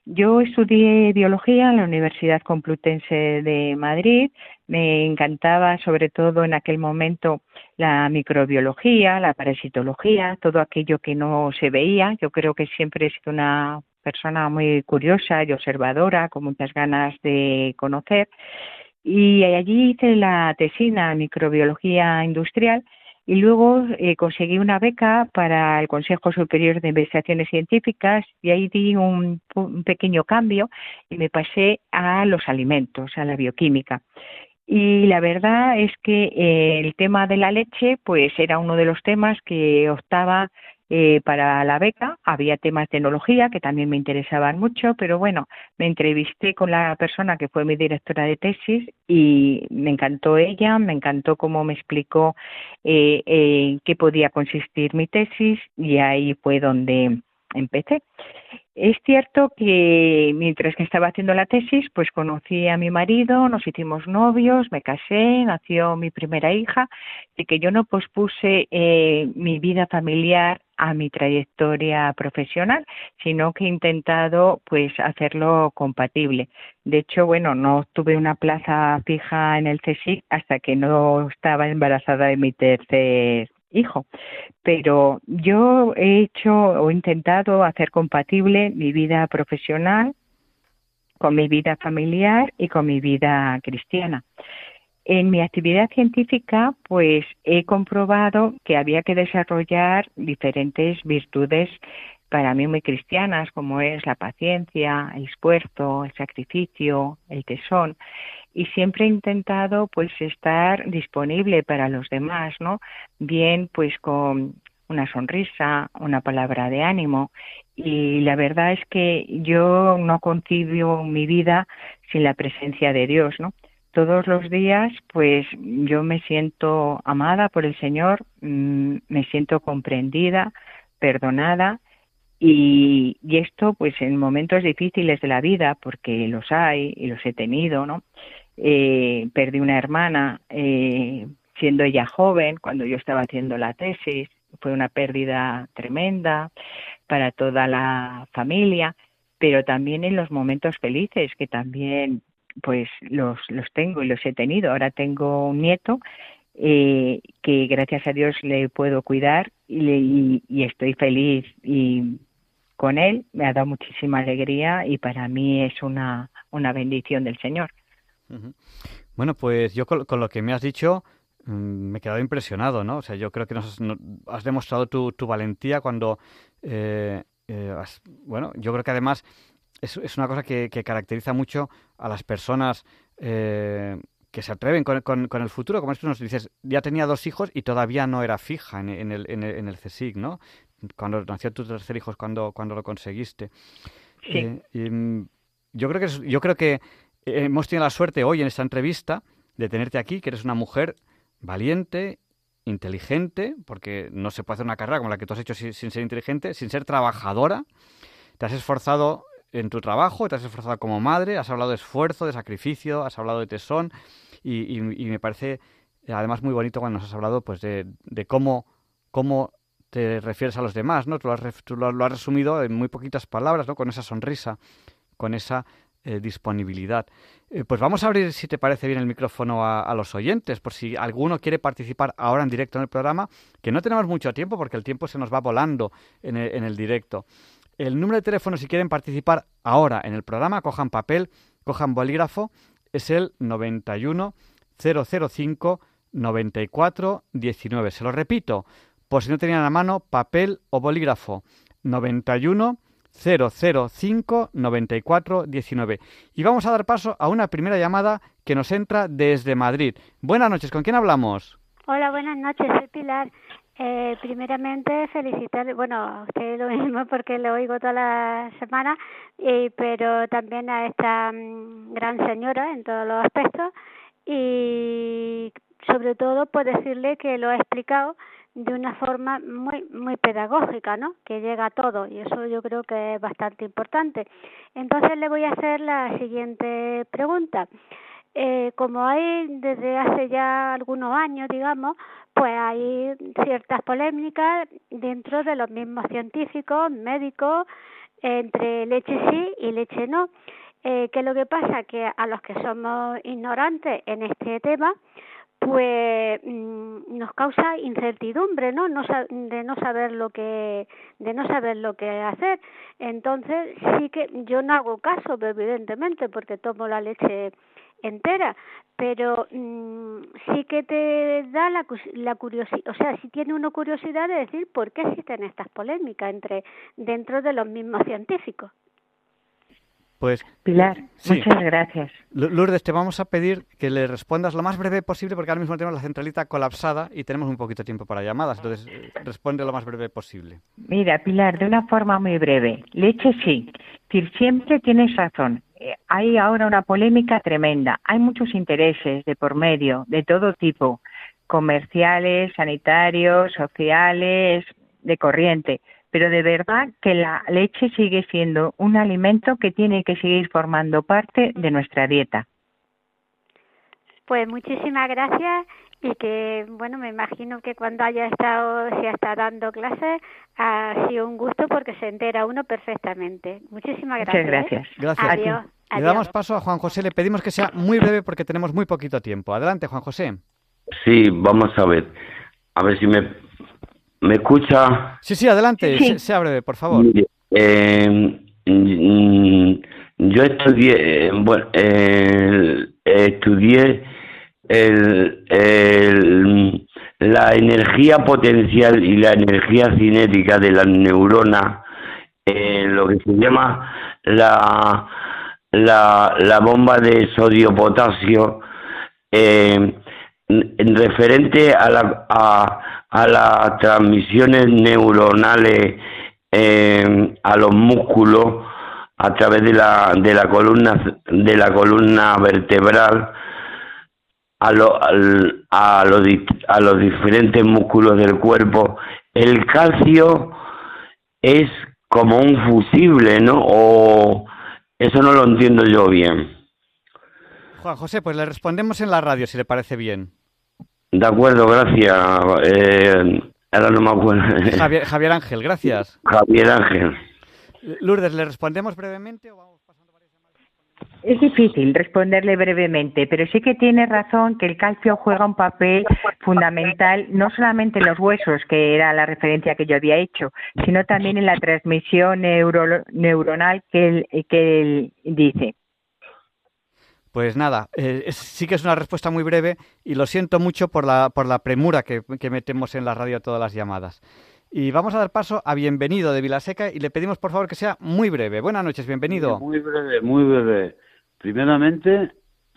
Yo estudié biología en la Universidad Complutense de Madrid. Me encantaba, sobre todo en aquel momento, la microbiología, la parasitología, todo aquello que no se veía. Yo creo que siempre he sido una persona muy curiosa y observadora, con muchas ganas de conocer. Y allí hice la tesina en microbiología industrial y luego eh, conseguí una beca para el Consejo Superior de Investigaciones Científicas y ahí di un, pequeño cambio y me pasé a los alimentos, a la bioquímica. Y la verdad es que eh, el tema de la leche, pues era uno de los temas que optaba eh, para la beca. Había temas de tecnología que también me interesaban mucho, pero bueno, me entrevisté con la persona que fue mi directora de tesis y me encantó ella, me encantó cómo me explicó eh, eh, qué podía consistir mi tesis y ahí fue donde empecé. Es cierto que mientras que estaba haciendo la tesis, pues conocí a mi marido, nos hicimos novios, me casé, nació mi primera hija y que yo no pospuse eh, mi vida familiar a mi trayectoria profesional, sino que he intentado pues hacerlo compatible. De hecho, bueno, no tuve una plaza fija en el CSIC hasta que no estaba embarazada de mi tercer hijo. Pero yo he hecho o intentado hacer compatible mi vida profesional con mi vida familiar y con mi vida cristiana. En mi actividad científica, pues he comprobado que había que desarrollar diferentes virtudes para mí muy cristianas, como es la paciencia, el esfuerzo, el sacrificio, el tesón y siempre he intentado pues estar disponible para los demás, ¿no? Bien pues con una sonrisa, una palabra de ánimo y la verdad es que yo no concibo mi vida sin la presencia de Dios, ¿no? Todos los días pues yo me siento amada por el Señor, mm, me siento comprendida, perdonada y, y, esto pues en momentos difíciles de la vida porque los hay y los he tenido no eh, perdí una hermana eh, siendo ella joven, cuando yo estaba haciendo la tesis. Fue una pérdida tremenda para toda la familia, pero también en los momentos felices, que también pues los, los tengo y los he tenido. Ahora tengo un nieto eh, que gracias a Dios le puedo cuidar y, y, estoy feliz y con él me ha dado muchísima alegría y para mí es una, una bendición del Señor. Bueno, pues yo con, lo que me has dicho mm, me he quedado impresionado, ¿no? O sea, yo creo que nos has, demostrado tu, valentía cuando, eh, eh, bueno, yo creo que además es, es una cosa que, caracteriza mucho a las personas eh, que se atreven con, con, el futuro, como esto nos dices, ya tenía dos hijos y todavía no era fija en, en, el, en, el, en el CSIC, ¿no? Cuando nació tu tercer hijo, cuando, cuando lo conseguiste. Sí. Mm, yo creo que yo creo que eh, hemos tenido la suerte hoy en esta entrevista de tenerte aquí, que eres una mujer valiente, inteligente, porque no se puede hacer una carrera como la que tú has hecho sin, ser inteligente, sin ser trabajadora. Te has esforzado en tu trabajo, te has esforzado como madre, has hablado de esfuerzo, de sacrificio, has hablado de tesón y, me parece además muy bonito cuando nos has hablado pues de, cómo, cómo te refieres a los demás, ¿no? Tú lo has, lo has resumido en muy poquitas palabras, ¿no? Con esa sonrisa, con esa eh, disponibilidad. Eh, pues vamos a abrir, si te parece bien, el micrófono a, los oyentes, por si alguno quiere participar ahora en directo en el programa, que no tenemos mucho tiempo porque el tiempo se nos va volando en el, directo. El número de teléfono, si quieren participar ahora en el programa, cojan papel, cojan bolígrafo, es el 91 005 94 19. Se lo repito, por si no tenían a mano papel o bolígrafo, 91 005 94 19. Y vamos a dar paso a una primera llamada que nos entra desde Madrid. Buenas noches, ¿con quién hablamos? Hola, buenas noches, soy Pilar. Eh, primeramente felicitar, bueno, a usted lo mismo porque lo oigo toda la semana, y, pero también a esta mm, gran señora en todos los aspectos y sobre todo por decirle que lo ha explicado de una forma muy muy pedagógica, ¿no? Que llega a todo y eso yo creo que es bastante importante. Entonces le voy a hacer la siguiente pregunta. Eh, como hay desde hace ya algunos años, digamos, pues hay ciertas polémicas dentro de los mismos científicos, médicos, entre leche sí y leche no. Eh, que lo que pasa que a los que somos ignorantes en este tema, pues mm, nos causa incertidumbre, ¿no? no de no saber lo que de no saber lo que hacer. Entonces sí que yo no hago caso, evidentemente, porque tomo la leche entera, pero mm, sí que te da la, la curiosidad, o sea, si tiene una curiosidad de decir por qué existen estas polémicas entre dentro de los mismos científicos. Pues Pilar, muchas gracias. Lourdes, te vamos a pedir que le respondas lo más breve posible porque ahora mismo tenemos la centralita colapsada y tenemos un poquito de tiempo para llamadas, entonces eh, responde lo más breve posible. Mira, Pilar, de una forma muy breve. Leche sí, siempre tienes razón. Eh, hay ahora una polémica tremenda. Hay muchos intereses de por medio, de todo tipo, comerciales, sanitarios, sociales, de corriente. Pero de verdad que la leche sigue siendo un alimento que tiene que seguir formando parte de nuestra dieta. Pues muchísimas gracias y que, bueno, me imagino que cuando haya estado, si está dando clases, ha sido un gusto porque se entera uno perfectamente. Muchísimas gracias. Muchas gracias. ¿eh? Gracias. Adiós. Le damos paso a Juan José, le pedimos que sea muy breve porque tenemos muy poquito tiempo. Adelante, Juan José. Sí, vamos a ver. A ver si me, me escucha. Sí, sí, adelante, sea breve, por favor. Eh, yo estudié, eh, bueno, estudié el, el, la energía potencial y la energía cinética de las neuronas, lo que se llama la la, la bomba de sodio-potasio eh, en referente a, la, a, a las transmisiones neuronales eh, a los músculos a través de la, de la columna de la columna vertebral a, lo, a, los, a los diferentes músculos del cuerpo el calcio es como un fusible no o eso no lo entiendo yo bien. Juan José, pues le respondemos en la radio, si le parece bien. De acuerdo, gracias. Eh, ahora no me acuerdo. Javier, Javier, Ángel, gracias. Javier Ángel. Lourdes, ¿le respondemos brevemente o vamos pasando varias Es difícil responderle brevemente, pero sí que tiene razón que el calcio juega un papel fundamental no solamente en los huesos, que era la referencia que yo había hecho, sino también en la transmisión neuronal que él, que él dice. Pues nada, eh, sí que es una respuesta muy breve y lo siento mucho por la, por la premura que, que metemos en la radio todas las llamadas. Y vamos a dar paso a Bienvenido de Vilaseca y le pedimos por favor que sea muy breve. Buenas noches, bienvenido. Muy breve, muy breve. Primeramente,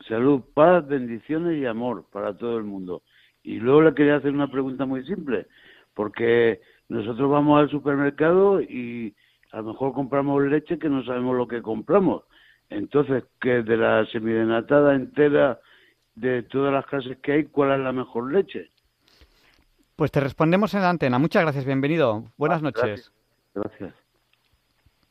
salud, paz, bendiciones y amor para todo el mundo. Y luego le quería hacer una pregunta muy simple, porque nosotros vamos al supermercado y a lo mejor compramos leche que no sabemos lo que compramos. Entonces, que de la semidenatada entera de todas las clases que hay, ¿cuál es la mejor leche? Pues te respondemos en la antena. Muchas gracias, bienvenido. Buenas ah, noches. gracias.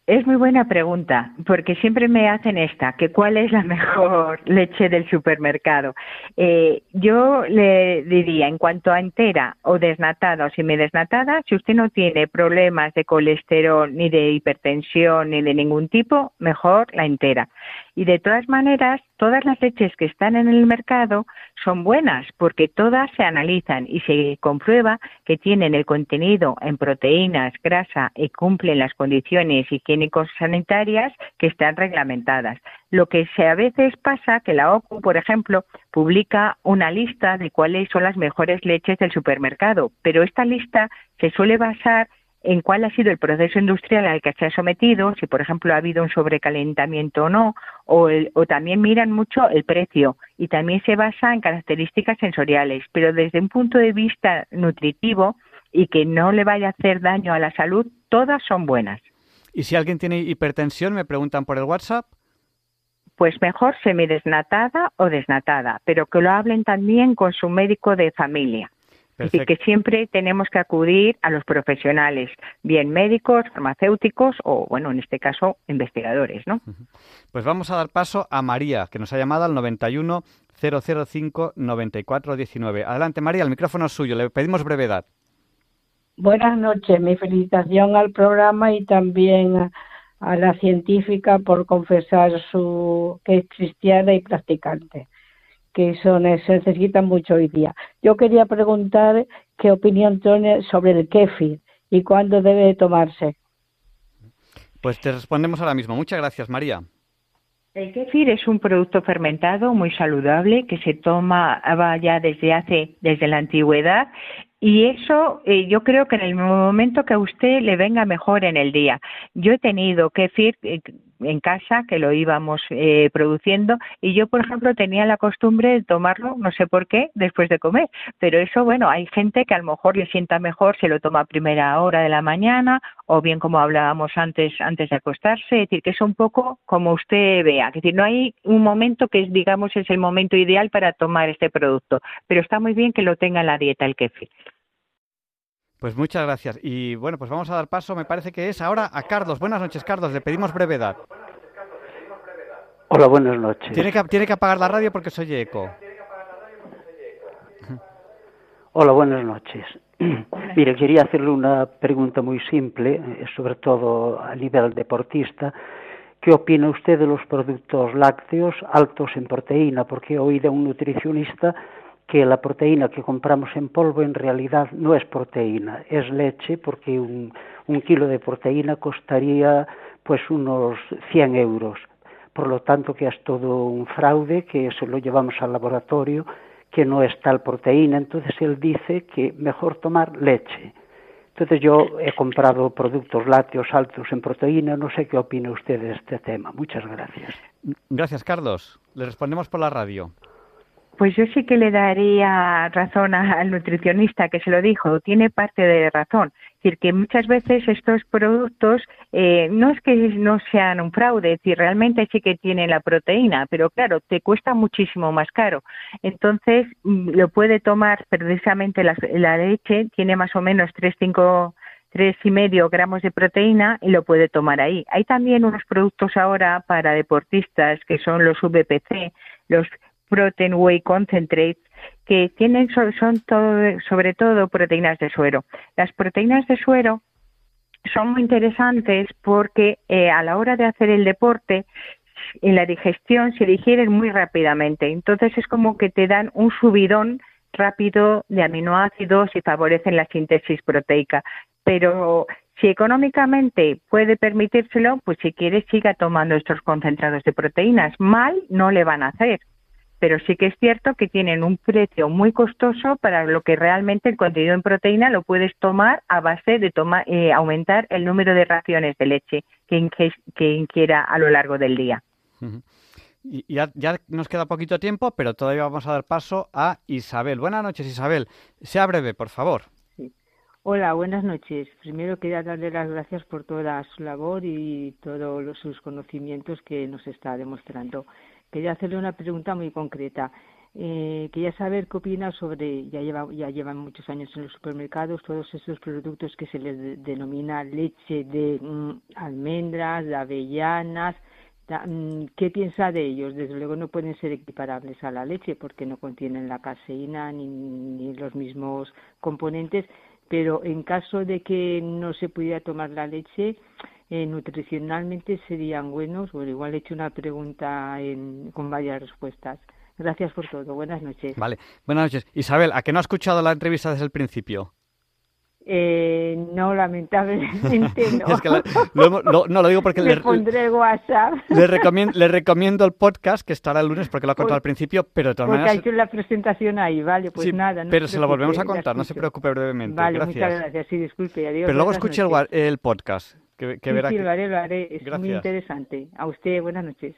Es muy buena pregunta, porque siempre me hacen esta, que cuál es la <laughs> mejor leche del supermercado. Eh, yo le diría, en cuanto a entera o desnatada o semidesnatada, si usted no tiene problemas de colesterol, ni de hipertensión, ni de ningún tipo, mejor la entera. Y de todas maneras, todas las leches que están en el mercado son buenas porque todas se analizan y se comprueba que tienen el contenido en proteínas, grasa y cumplen las condiciones higiénico-sanitarias que están reglamentadas. Lo que se a veces pasa que la OCU, por ejemplo, publica una lista de cuáles son las mejores leches del supermercado, pero esta lista se suele basar en cuál ha sido el proceso industrial al que se ha sometido, si por ejemplo ha habido un sobrecalentamiento o no, o, o también miran mucho el precio y también se basa en características sensoriales, pero desde un punto de vista nutritivo y que no le vaya a hacer daño a la salud, todas son buenas. ¿Y si alguien tiene hipertensión, me preguntan por el WhatsApp? Pues mejor semidesnatada o desnatada, pero que lo hablen también con su médico de familia. Así que siempre tenemos que acudir a los profesionales, bien médicos, farmacéuticos o, bueno, en este caso, investigadores, ¿no? Pues vamos a dar paso a María, que nos ha llamado al 91 005 9419. Adelante, María, el micrófono es suyo. Le pedimos brevedad. Buenas noches, mi felicitación al programa y también a la científica por confesar su que es cristiana y practicante, que eso se necesita mucho hoy día. Yo quería preguntar qué opinión tiene sobre el kéfir y cuándo debe tomarse. Pues te respondemos ahora mismo. Muchas gracias, María. El kéfir es un producto fermentado muy saludable que se toma ya desde hace desde la antigüedad y eso eh, yo creo que en el momento que a usted le venga mejor en el día. Yo he tenido kefir eh, en casa que lo íbamos eh, produciendo y yo, por ejemplo, tenía la costumbre de tomarlo, no sé por qué, después de comer. Pero eso, bueno, hay gente que a lo mejor le sienta mejor si lo toma a primera hora de la mañana o bien como hablábamos antes, antes de acostarse. Es decir, que es un poco como usted vea. Es decir, no hay un momento que, digamos, es el momento ideal para tomar este producto, pero está muy bien que lo tenga en la dieta el kefir. Pues muchas gracias. Y bueno, pues vamos a dar paso, me parece que es ahora a Carlos. Buenas noches, Carlos. Le pedimos brevedad. Hola, buenas noches. Tiene que, tiene que apagar la radio porque se oye eco. Hola, buenas noches. <clears throat> Mire, quería hacerle una pregunta muy simple, eh, sobre todo a nivel deportista. ¿Qué opina usted de los productos lácteos altos en proteína? Porque he oído a un nutricionista que la proteína que compramos en polvo en realidad no es proteína, es leche, porque un, kilo de proteína costaría pues unos 100 euros. Por lo tanto, que es todo un fraude, que se lo llevamos al laboratorio, que no es tal proteína. Entonces él dice que mejor tomar leche. Entonces yo he comprado productos lácteos altos en proteína. No sé qué opina usted de este tema. Muchas gracias. Gracias, Carlos. Le respondemos por la radio. Pues yo sí que le daría razón al nutricionista que se lo dijo, tiene parte de razón. Es decir, que muchas veces estos productos eh, no es que no sean un fraude, es decir, realmente sí que tienen la proteína, pero claro, te cuesta muchísimo más caro. Entonces, mm, lo puede tomar precisamente la, la leche, tiene más o menos 3, 5 tres y medio gramos de proteína y lo puede tomar ahí. Hay también unos productos ahora para deportistas que son los VPC, los Protein Whey Concentrates, que tienen son todo, sobre todo proteínas de suero. Las proteínas de suero son muy interesantes porque eh, a la hora de hacer el deporte en la digestión se digieren muy rápidamente. Entonces es como que te dan un subidón rápido de aminoácidos y favorecen la síntesis proteica. Pero si económicamente puede permitírselo, pues si quiere siga tomando estos concentrados de proteínas. Mal no le van a hacer pero sí que es cierto que tienen un precio muy costoso para lo que realmente el contenido en proteína lo puedes tomar a base de eh, aumentar el número de raciones de leche que, inquiera a lo largo del día. Y ya, nos queda poquito tiempo, pero todavía vamos a dar paso a Isabel. Buenas noches, Isabel. Sea breve, por favor. Hola, buenas noches. Primero quería darle las gracias por toda su labor y todos sus conocimientos que nos está demostrando. Quería hacerle una pregunta muy concreta. Eh, quería saber qué opina sobre, ya, lleva, ya llevan muchos años en los supermercados, todos esos productos que se les denomina leche de mm, almendras, de avellanas. Mm, ¿Qué piensa de ellos? Desde luego no pueden ser equiparables a la leche porque no contienen la caseína ni los mismos componentes, pero en caso de que no se pudiera tomar la leche, eh, nutricionalmente serían buenos? Bueno, igual he hecho una pregunta con varias respuestas. Gracias por todo. Buenas noches. Vale, buenas noches. Isabel, ¿a qué no ha escuchado la entrevista desde el principio? Eh, no, lamentablemente <laughs> no. es que no, lo digo porque <laughs> le, pondré WhatsApp. Le recomiendo, le recomiendo el podcast que estará el lunes porque lo ha contado al principio, pero de todas porque maneras. ha hecho la presentación ahí, vale, pues nada. pero se, lo volvemos a contar, no se preocupe brevemente. Vale, gracias. muchas gracias, sí, disculpe, adiós. Pero luego escuche el, el, podcast. Que, sí, verá sí, lo haré, lo haré. Es muy interesante. A usted, buenas noches.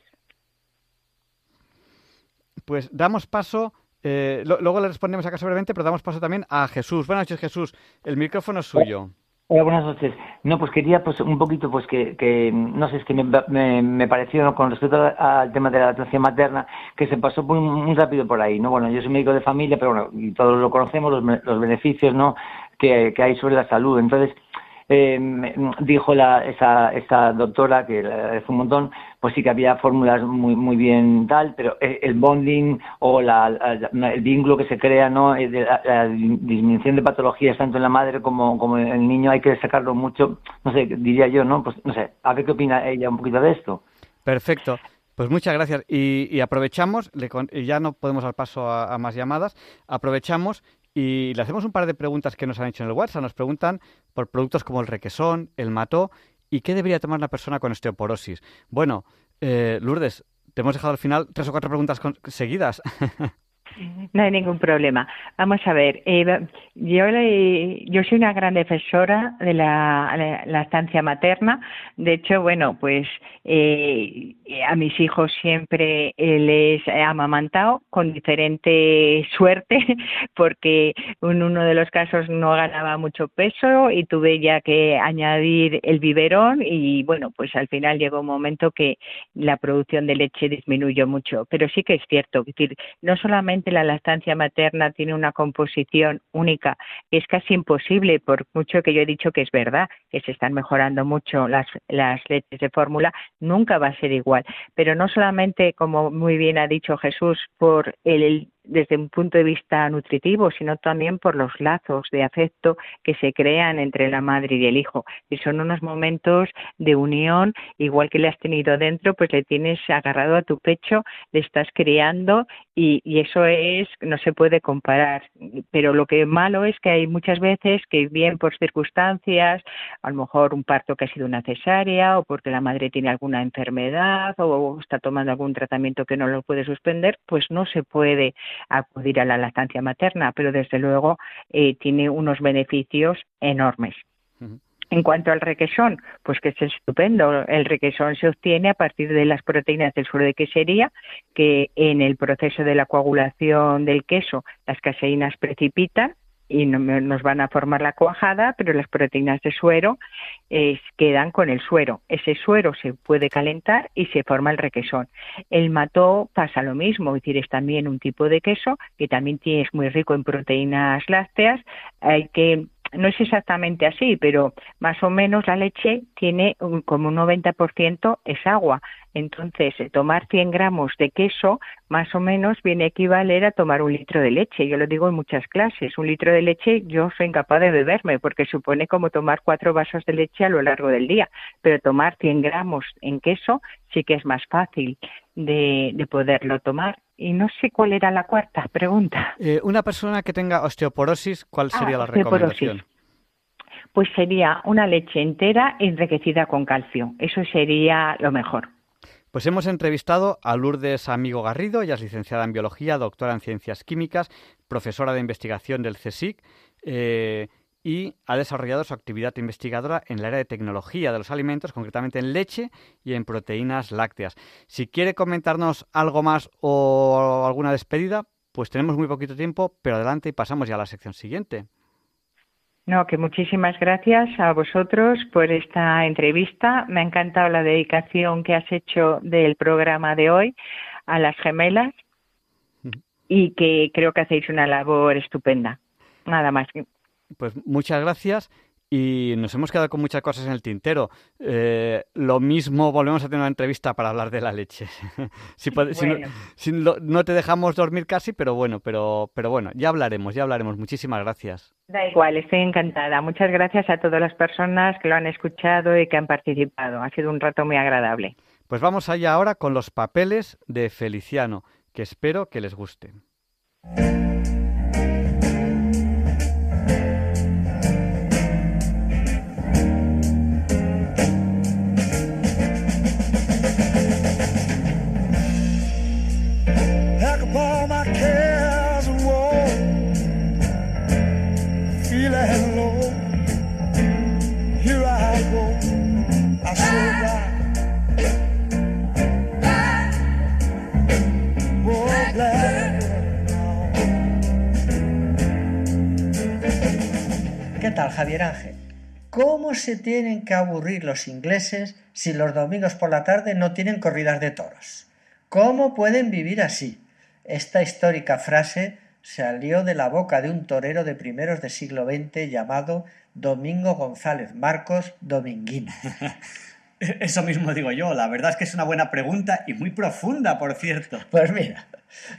Pues damos paso. Eh, luego le respondemos acá brevemente, pero damos paso también a Jesús. Buenas noches, Jesús. El micrófono es suyo. Hola, buenas noches. No, pues quería pues un poquito, pues que, que no sé, es que me, me, pareció con respecto al tema de la lactancia materna, que se pasó muy, rápido por ahí, ¿no? Bueno, yo soy médico de familia, pero bueno, y todos lo conocemos, los, los beneficios, ¿no? Que, que hay sobre la salud. Entonces, eh, dijo la, esa, esa doctora, que es un montón, pues sí que había fórmulas muy, muy bien tal, pero el bonding o la, el vínculo que se crea, ¿no? Eh, la, disminución de patologías tanto en la madre como, como en el niño hay que sacarlo mucho, no sé, diría yo, ¿no? Pues no sé, a ver qué opina ella un poquito de esto. Perfecto. Pues muchas gracias. Y, aprovechamos, ya no podemos dar paso a, más llamadas, aprovechamos y le hacemos un par de preguntas que nos han hecho en el WhatsApp. Nos preguntan por productos como el requesón, el mató y qué debería tomar una persona con osteoporosis. Bueno, eh, Lourdes, te hemos dejado al final tres o cuatro preguntas seguidas. <laughs> No hay ningún problema. Vamos a ver, eh, yo, yo soy una gran defensora de la, la, estancia materna. De hecho, bueno, pues eh, a mis hijos siempre les he amamantado con diferente suerte, <laughs> porque en uno de los casos no ganaba mucho peso y tuve ya que añadir el biberón y bueno, pues al final llegó un momento que la producción de leche disminuyó mucho. Pero sí que es cierto, es decir, no solamente la lactancia materna tiene una composición única, es casi imposible, por mucho que yo he dicho que es verdad, que se están mejorando mucho las, las leches de fórmula, nunca va a ser igual. Pero no solamente, como muy bien ha dicho Jesús, por el desde un punto de vista nutritivo, sino también por los lazos de afecto que se crean entre la madre y el hijo. Y son unos momentos de unión, igual que le has tenido dentro, pues le tienes agarrado a tu pecho, le estás criando y, y eso es, no se puede comparar. Pero lo que malo es que hay muchas veces que bien por circunstancias, a lo mejor un parto que ha sido una cesárea o porque la madre tiene alguna enfermedad o está tomando algún tratamiento que no lo puede suspender, pues no se puede acudir a la lactancia materna, pero desde luego eh, tiene unos beneficios enormes. En cuanto al requesón, pues que es estupendo. El requesón se obtiene a partir de las proteínas del suero de quesería, que en el proceso de la coagulación del queso las caseínas precipitan y nos van a formar la cuajada, pero las proteínas de suero quedan con el suero. Ese suero se puede calentar y se forma el requesón. El mató pasa lo mismo, es decir, es también un tipo de queso que también es muy rico en proteínas lácteas. Hay que no es exactamente así, pero más o menos la leche tiene como un 90% es agua. Entonces, eh, tomar 100 gramos de queso más o menos viene a equivaler a tomar un litro de leche. Yo lo digo en muchas clases. Un litro de leche yo soy incapaz de beberme porque supone como tomar cuatro vasos de leche a lo largo del día. Pero tomar 100 gramos en queso sí que es más fácil de, poderlo tomar. Y no sé cuál era la cuarta pregunta. Eh, una persona que tenga osteoporosis, ¿cuál ah, sería la recomendación? Pues sería una leche entera enriquecida con calcio. Eso sería lo mejor. Pues hemos entrevistado a Lourdes Amigo Garrido, ella es licenciada en Biología, doctora en Ciencias Químicas, profesora de investigación del CSIC eh, y ha desarrollado su actividad investigadora en el área de tecnología de los alimentos, concretamente en leche y en proteínas lácteas. Si quiere comentarnos algo más o alguna despedida, pues tenemos muy poquito tiempo, pero adelante y pasamos ya a la sección siguiente. No, que muchísimas gracias a vosotros por esta entrevista. Me ha encantado la dedicación que has hecho del programa de hoy a las gemelas y que creo que hacéis una labor estupenda. Nada más. Pues muchas gracias y nos hemos quedado con muchas cosas en el tintero. Eh, lo mismo, volvemos a tener una entrevista para hablar de la leche. <laughs> si, no, te dejamos dormir casi, pero bueno, pero, pero bueno, ya hablaremos, ya hablaremos. Muchísimas gracias. Da igual, estoy encantada. Muchas gracias a todas las personas que lo han escuchado y que han participado. Ha sido un rato muy agradable. Pues vamos allá ahora con los papeles de Feliciano, que espero que les guste. Tal, Javier Ángel? ¿Cómo se tienen que aburrir los ingleses si los domingos por la tarde no tienen corridas de toros? ¿Cómo pueden vivir así? Esta histórica frase salió de la boca de un torero de primeros del siglo XX llamado Domingo González Marcos Dominguín. <laughs> Eso mismo digo yo, la verdad es que es una buena pregunta y muy profunda, por cierto. Pues mira,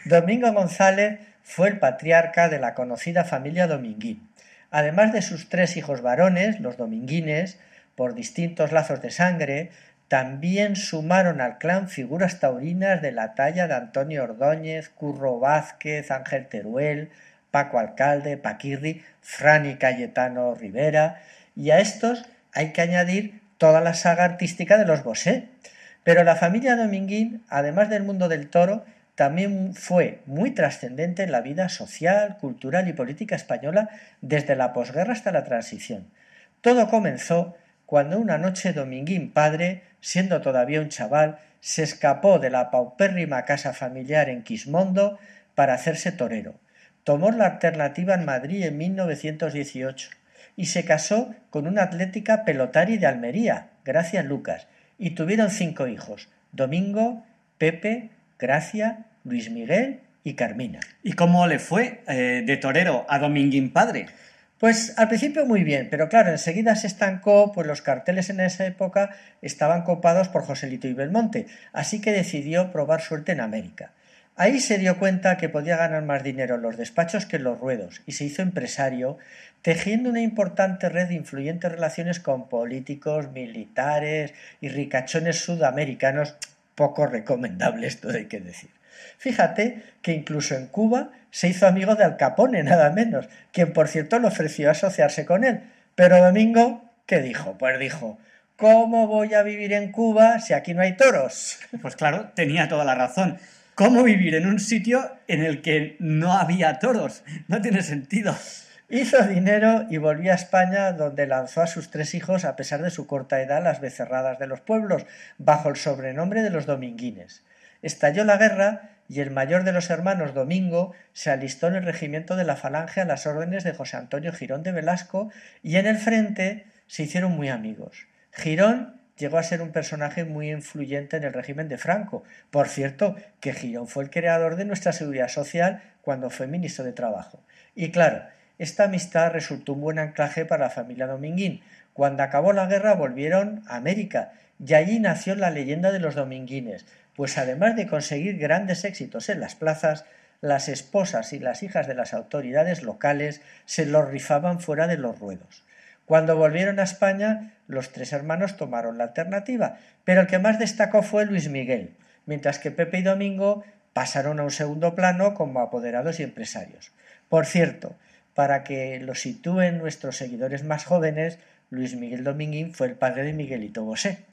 Domingo González fue el patriarca de la conocida familia Dominguín. Además de sus tres hijos varones, los dominguines, por distintos lazos de sangre, también sumaron al clan figuras taurinas de la talla de Antonio Ordóñez, Curro Vázquez, Ángel Teruel, Paco Alcalde, Paquirri, Fran y Cayetano Rivera, y a estos hay que añadir toda la saga artística de los Bosé. Pero la familia Dominguín, además del mundo del toro, también fue muy trascendente en la vida social, cultural y política española desde la posguerra hasta la transición. Todo comenzó cuando una noche Dominguín padre, siendo todavía un chaval, se escapó de la paupérrima casa familiar en Quismondo para hacerse torero. Tomó la alternativa en Madrid en 1918 y se casó con una atlética pelotari de Almería, Gracia Lucas, y tuvieron cinco hijos, Domingo, Pepe, Gracia, Luis Miguel y Carmina. ¿Y cómo le fue eh, de torero a Dominguín padre? Pues al principio muy bien, pero claro, enseguida se estancó, pues los carteles en esa época estaban copados por Joselito y Belmonte, así que decidió probar suerte en América. Ahí se dio cuenta que podía ganar más dinero en los despachos que en los ruedos y se hizo empresario, tejiendo una importante red de influyentes relaciones con políticos, militares y ricachones sudamericanos poco recomendables, todo hay que decir. Fíjate que incluso en Cuba se hizo amigo de Al Capone, nada menos, quien por cierto le ofreció asociarse con él. Pero Domingo, ¿qué dijo? Pues dijo, ¿cómo voy a vivir en Cuba si aquí no hay toros? <laughs> Pues claro, tenía toda la razón. ¿Cómo vivir en un sitio en el que no había toros? No tiene sentido. Hizo dinero y volvió a España, donde lanzó a sus tres hijos, a pesar de su corta edad, las becerradas de los pueblos, bajo el sobrenombre de los dominguines. Estalló la guerra y el mayor de los hermanos, Domingo, se alistó en el regimiento de la Falange a las órdenes de José Antonio Girón de Velasco y en el frente se hicieron muy amigos. Girón llegó a ser un personaje muy influyente en el régimen de Franco. Por cierto, que Girón fue el creador de nuestra seguridad social cuando fue ministro de Trabajo. Y claro, esta amistad resultó un buen anclaje para la familia Dominguín. Cuando acabó la guerra volvieron a América y allí nació la leyenda de los dominguines, pues además de conseguir grandes éxitos en las plazas, las esposas y las hijas de las autoridades locales se los rifaban fuera de los ruedos. Cuando volvieron a España, los tres hermanos tomaron la alternativa, pero el que más destacó fue Luis Miguel, mientras que Pepe y Domingo pasaron a un segundo plano como apoderados y empresarios. Por cierto, para que lo sitúen nuestros seguidores más jóvenes, Luis Miguel Dominguín fue el padre de Miguelito Bosé.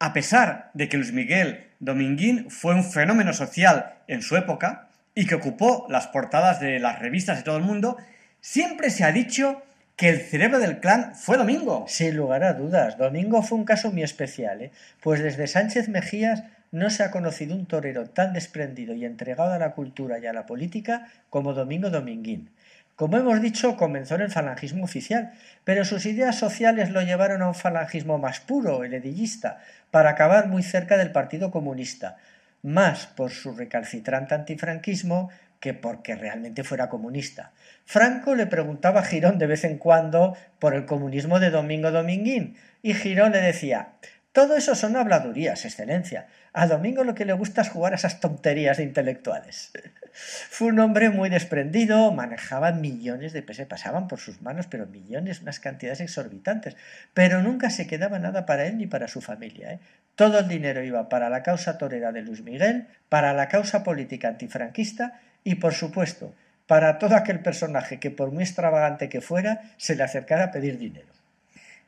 A pesar de que Luis Miguel Dominguín fue un fenómeno social en su época y que ocupó las portadas de las revistas de todo el mundo, siempre se ha dicho que el cerebro del clan fue Domingo. Sin lugar a dudas, Domingo fue un caso muy especial, ¿eh? pues desde Sánchez Mejías no se ha conocido un torero tan desprendido y entregado a la cultura y a la política como Domingo Dominguín. Como hemos dicho, comenzó en el falangismo oficial, pero sus ideas sociales lo llevaron a un falangismo más puro, el edillista, para acabar muy cerca del Partido Comunista, más por su recalcitrante antifranquismo que porque realmente fuera comunista. Franco le preguntaba a Girón de vez en cuando por el comunismo de Domingo Dominguín, y Girón le decía todo eso son habladurías, excelencia. A Domingo lo que le gusta es jugar a esas tonterías de intelectuales. Fue un hombre muy desprendido, manejaba millones de pesos, pasaban por sus manos, pero millones, unas cantidades exorbitantes. Pero nunca se quedaba nada para él ni para su familia. ¿eh? Todo el dinero iba para la causa torera de Luis Miguel, para la causa política antifranquista y, por supuesto, para todo aquel personaje que, por muy extravagante que fuera, se le acercara a pedir dinero.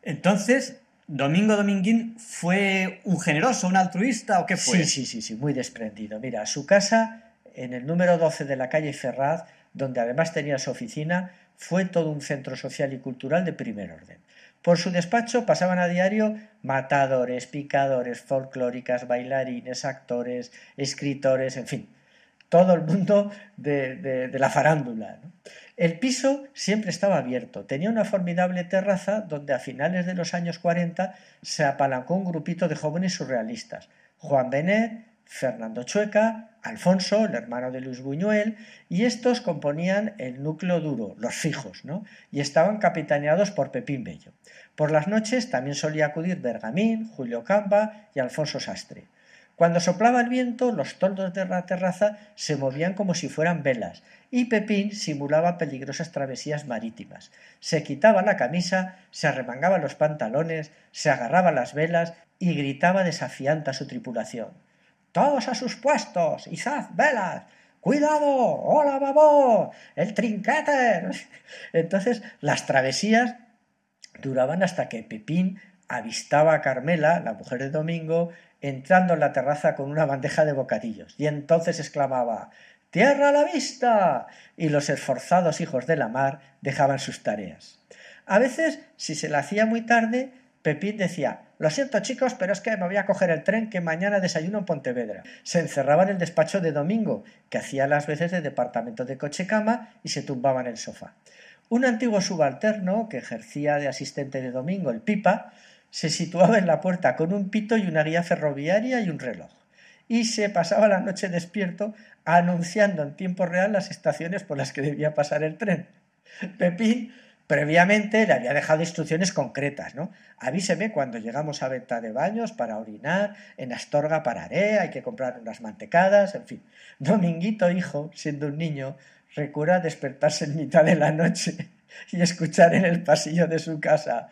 Entonces, ¿Domingo Dominguín fue un generoso, un altruista o qué fue? Sí, sí, sí, sí, muy desprendido. Mira, su casa en el número 12 de la calle Ferraz, donde además tenía su oficina, fue todo un centro social y cultural de primer orden. Por su despacho pasaban a diario matadores, picadores, folclóricas, bailarines, actores, escritores, en fin. Todo el mundo de, la farándula. El piso siempre estaba abierto, tenía una formidable terraza donde a finales de los años 40 se apalancó un grupito de jóvenes surrealistas, Juan Benet, Fernando Chueca, Alfonso, el hermano de Luis Buñuel, y estos componían el núcleo duro, los fijos, ¿no? y estaban capitaneados por Pepín Bello. Por las noches también solía acudir Bergamín, Julio Camba y Alfonso Sastre. Cuando soplaba el viento, los toldos de la terraza se movían como si fueran velas, y Pepín simulaba peligrosas travesías marítimas. Se quitaba la camisa, se arremangaba los pantalones, se agarraba las velas y gritaba desafiante a su tripulación. Todos a sus puestos, izad velas, ¡Cuidado! ¡Hola, babón! ¡El trinquete! <laughs> Entonces, las travesías duraban hasta que Pepín avistaba a Carmela, la mujer de Domingo, entrando en la terraza con una bandeja de bocadillos, y entonces exclamaba Tierra a la vista. y los esforzados hijos de la mar dejaban sus tareas. A veces, si se la hacía muy tarde, Pepín decía Lo siento chicos, pero es que me voy a coger el tren que mañana desayuno en Pontevedra. Se encerraba en el despacho de Domingo, que hacía las veces de departamento de coche cama, y se tumbaba en el sofá. Un antiguo subalterno, que ejercía de asistente de Domingo, el Pipa, se situaba en la puerta con un pito y una guía ferroviaria y un reloj, y se pasaba la noche despierto anunciando en tiempo real las estaciones por las que debía pasar el tren. Pepín previamente le había dejado instrucciones concretas, ¿no? Avíseme cuando llegamos a Venta de Baños para orinar, en Astorga pararé, hay que comprar unas mantecadas, en fin. Dominguito, hijo, siendo un niño, recuerda despertarse en mitad de la noche y escuchar en el pasillo de su casa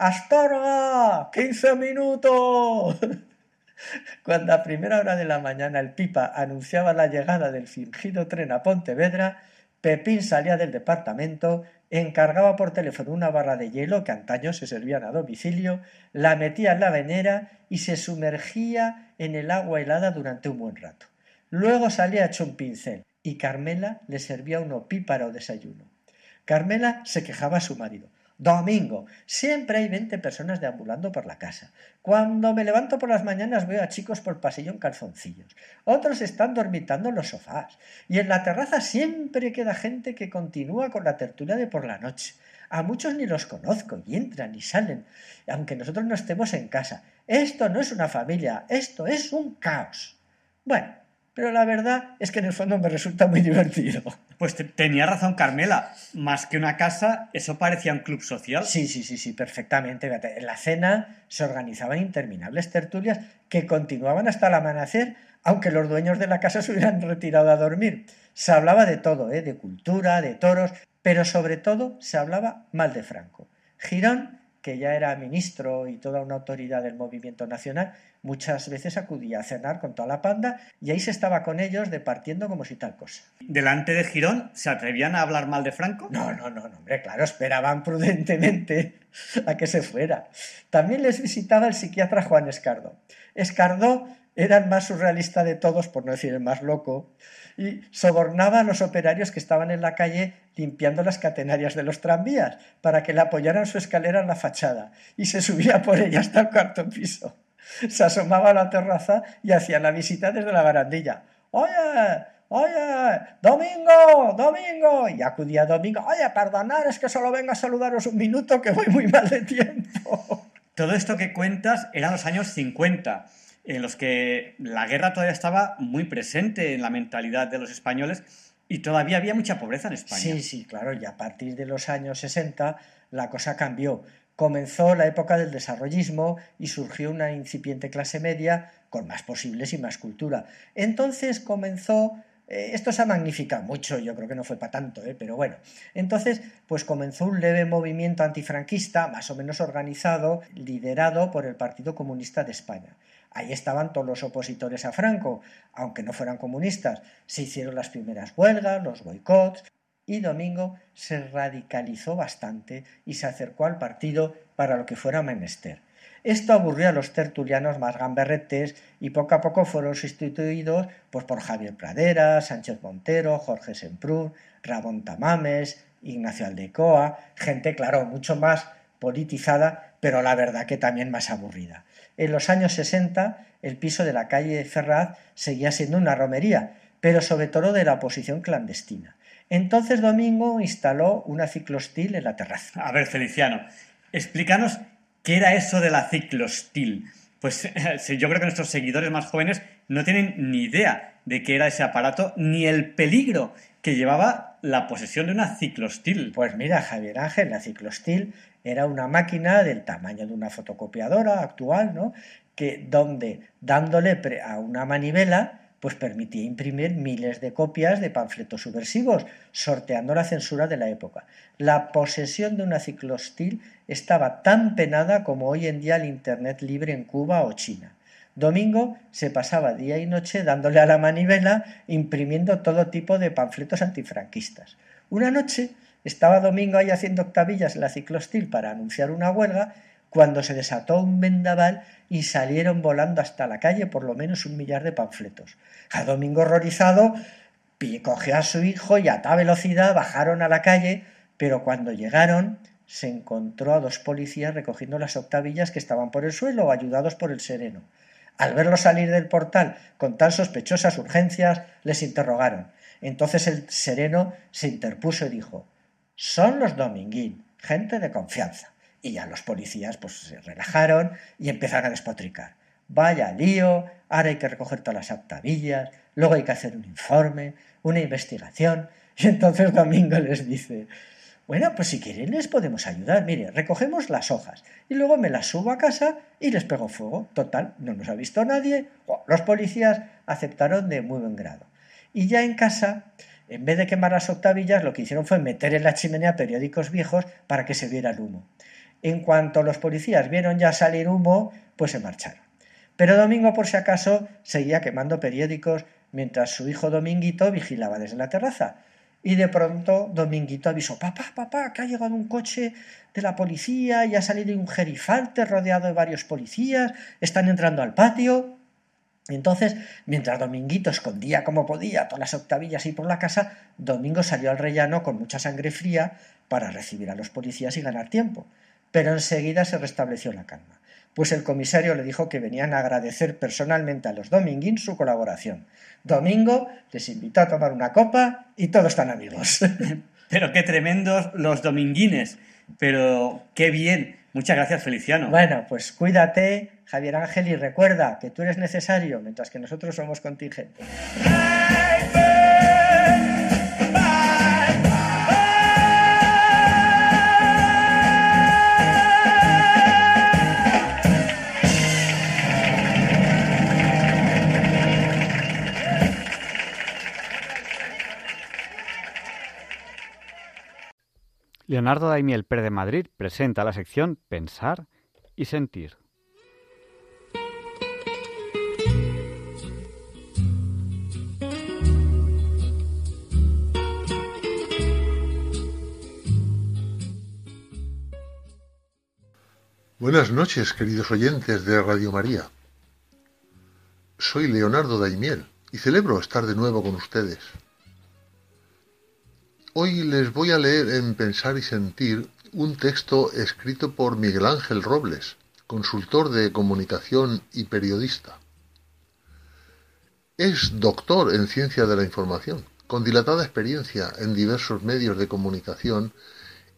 ¡Astorga! ¡15 minutos! <laughs> Cuando a primera hora de la mañana el pipa anunciaba la llegada del fingido tren a Pontevedra, Pepín salía del departamento, encargaba por teléfono una barra de hielo que antaño se servían a domicilio, la metía en la venera y se sumergía en el agua helada durante un buen rato. Luego salía hecho un pincel y Carmela le servía un opíparo desayuno. Carmela se quejaba a su marido. Domingo. Siempre hay veinte personas deambulando por la casa. Cuando me levanto por las mañanas veo a chicos por pasillo en calzoncillos. Otros están dormitando en los sofás. Y en la terraza siempre queda gente que continúa con la tertulia de por la noche. A muchos ni los conozco, y entran y salen, aunque nosotros no estemos en casa. Esto no es una familia, esto es un caos. Bueno, pero la verdad es que en el fondo me resulta muy divertido. Pues tenía razón Carmela, más que una casa, eso parecía un club social. Sí, sí, sí, sí, perfectamente. En la cena se organizaban interminables tertulias que continuaban hasta el amanecer, aunque los dueños de la casa se hubieran retirado a dormir. Se hablaba de todo, ¿eh? de cultura, de toros, pero sobre todo se hablaba mal de Franco. Girón que ya era ministro y toda una autoridad del movimiento nacional, muchas veces acudía a cenar con toda la panda y ahí se estaba con ellos departiendo como si tal cosa. ¿Delante de Girón se atrevían a hablar mal de Franco? No, no, no, no hombre, claro, esperaban prudentemente a que se fuera. También les visitaba el psiquiatra Juan Escardo. Escardo era el más surrealista de todos, por no decir el más loco, y sobornaba a los operarios que estaban en la calle limpiando las catenarias de los tranvías para que le apoyaran su escalera en la fachada y se subía por ella hasta el cuarto piso. <laughs> Se asomaba a la terraza y hacía la visita desde la barandilla. Oye, oye, Domingo, Domingo. Y acudía Domingo. Oye, perdonad, es que solo vengo a saludaros un minuto que voy muy mal de tiempo. <laughs> Todo esto que cuentas eran los años 50 en los que la guerra todavía estaba muy presente en la mentalidad de los españoles y todavía había mucha pobreza en España. Sí, sí, claro, y a partir de los años 60 la cosa cambió. Comenzó la época del desarrollismo y surgió una incipiente clase media con más posibles y más cultura. Entonces comenzó eh, esto se ha magnificado mucho, yo creo que no fue para tanto, ¿eh? pero bueno. Entonces, pues comenzó un leve movimiento antifranquista, más o menos organizado, liderado por el Partido Comunista de España. Ahí estaban todos los opositores a Franco, aunque no fueran comunistas. Se hicieron las primeras huelgas, los boicots, y Domingo se radicalizó bastante y se acercó al partido para lo que fuera menester. Esto aburrió a los tertulianos más gamberretes y poco a poco fueron sustituidos pues, por Javier Pradera, Sánchez Montero, Jorge Semprún, Rabón Tamames, Ignacio Aldecoa, gente, claro, mucho más politizada, pero la verdad que también más aburrida. En los años 60 el piso de la calle Ferraz seguía siendo una romería, pero sobre todo de la oposición clandestina. Entonces Domingo instaló una ciclostil en la terraza. A ver, Feliciano, explícanos qué era eso de la ciclostil. Pues <laughs> yo creo que nuestros seguidores más jóvenes no tienen ni idea de qué era ese aparato ni el peligro que llevaba la posesión de una ciclostil. Pues mira, Javier Ángel, la ciclostil era una máquina del tamaño de una fotocopiadora actual, ¿no? Que donde dándole a una manivela pues permitía imprimir miles de copias de panfletos subversivos, sorteando la censura de la época. La posesión de una ciclostil estaba tan penada como hoy en día el Internet libre en Cuba o China. Domingo se pasaba día y noche dándole a la manivela, imprimiendo todo tipo de panfletos antifranquistas. Una noche estaba Domingo ahí haciendo octavillas en la ciclostil para anunciar una huelga cuando se desató un vendaval y salieron volando hasta la calle por lo menos un millar de panfletos. A Domingo horrorizado cogió a su hijo y a tal velocidad bajaron a la calle, pero cuando llegaron se encontró a dos policías recogiendo las octavillas que estaban por el suelo, ayudados por el sereno. Al verlo salir del portal con tan sospechosas urgencias, les interrogaron. Entonces el sereno se interpuso y dijo Son los Dominguín, gente de confianza. Y ya los policías pues se relajaron y empezaron a despotricar. Vaya lío, ahora hay que recoger todas las octavillas, luego hay que hacer un informe, una investigación. Y entonces Domingo les dice bueno, pues si quieren les podemos ayudar. Mire, recogemos las hojas y luego me las subo a casa y les pego fuego. Total, no nos ha visto nadie. Los policías aceptaron de muy buen grado. Y ya en casa, en vez de quemar las octavillas, lo que hicieron fue meter en la chimenea periódicos viejos para que se viera el humo. En cuanto los policías vieron ya salir humo, pues se marcharon. Pero Domingo, por si acaso, seguía quemando periódicos mientras su hijo Dominguito vigilaba desde la terraza y de pronto Dominguito avisó, papá, papá, que ha llegado un coche de la policía y ha salido un gerifalte rodeado de varios policías, están entrando al patio. entonces, mientras Dominguito escondía como podía todas las octavillas y por la casa, Domingo salió al rellano con mucha sangre fría para recibir a los policías y ganar tiempo. Pero enseguida se restableció la calma, pues el comisario le dijo que venían a agradecer personalmente a los Dominguín su colaboración Domingo les invitó a tomar una copa y todos están amigos. <laughs> Pero qué tremendos los dominguines. Pero qué bien. Muchas gracias, Feliciano. Bueno, pues cuídate, Javier Ángel, y recuerda que tú eres necesario mientras que nosotros somos contingentes. Leonardo Daimiel Pérez de Madrid presenta la sección Pensar y Sentir. Buenas noches, queridos oyentes de Radio María. Soy Leonardo Daimiel y celebro estar de nuevo con ustedes. Hoy les voy a leer en Pensar y Sentir un texto escrito por Miguel Ángel Robles, consultor de comunicación y periodista. Es doctor en ciencia de la información, con dilatada experiencia en diversos medios de comunicación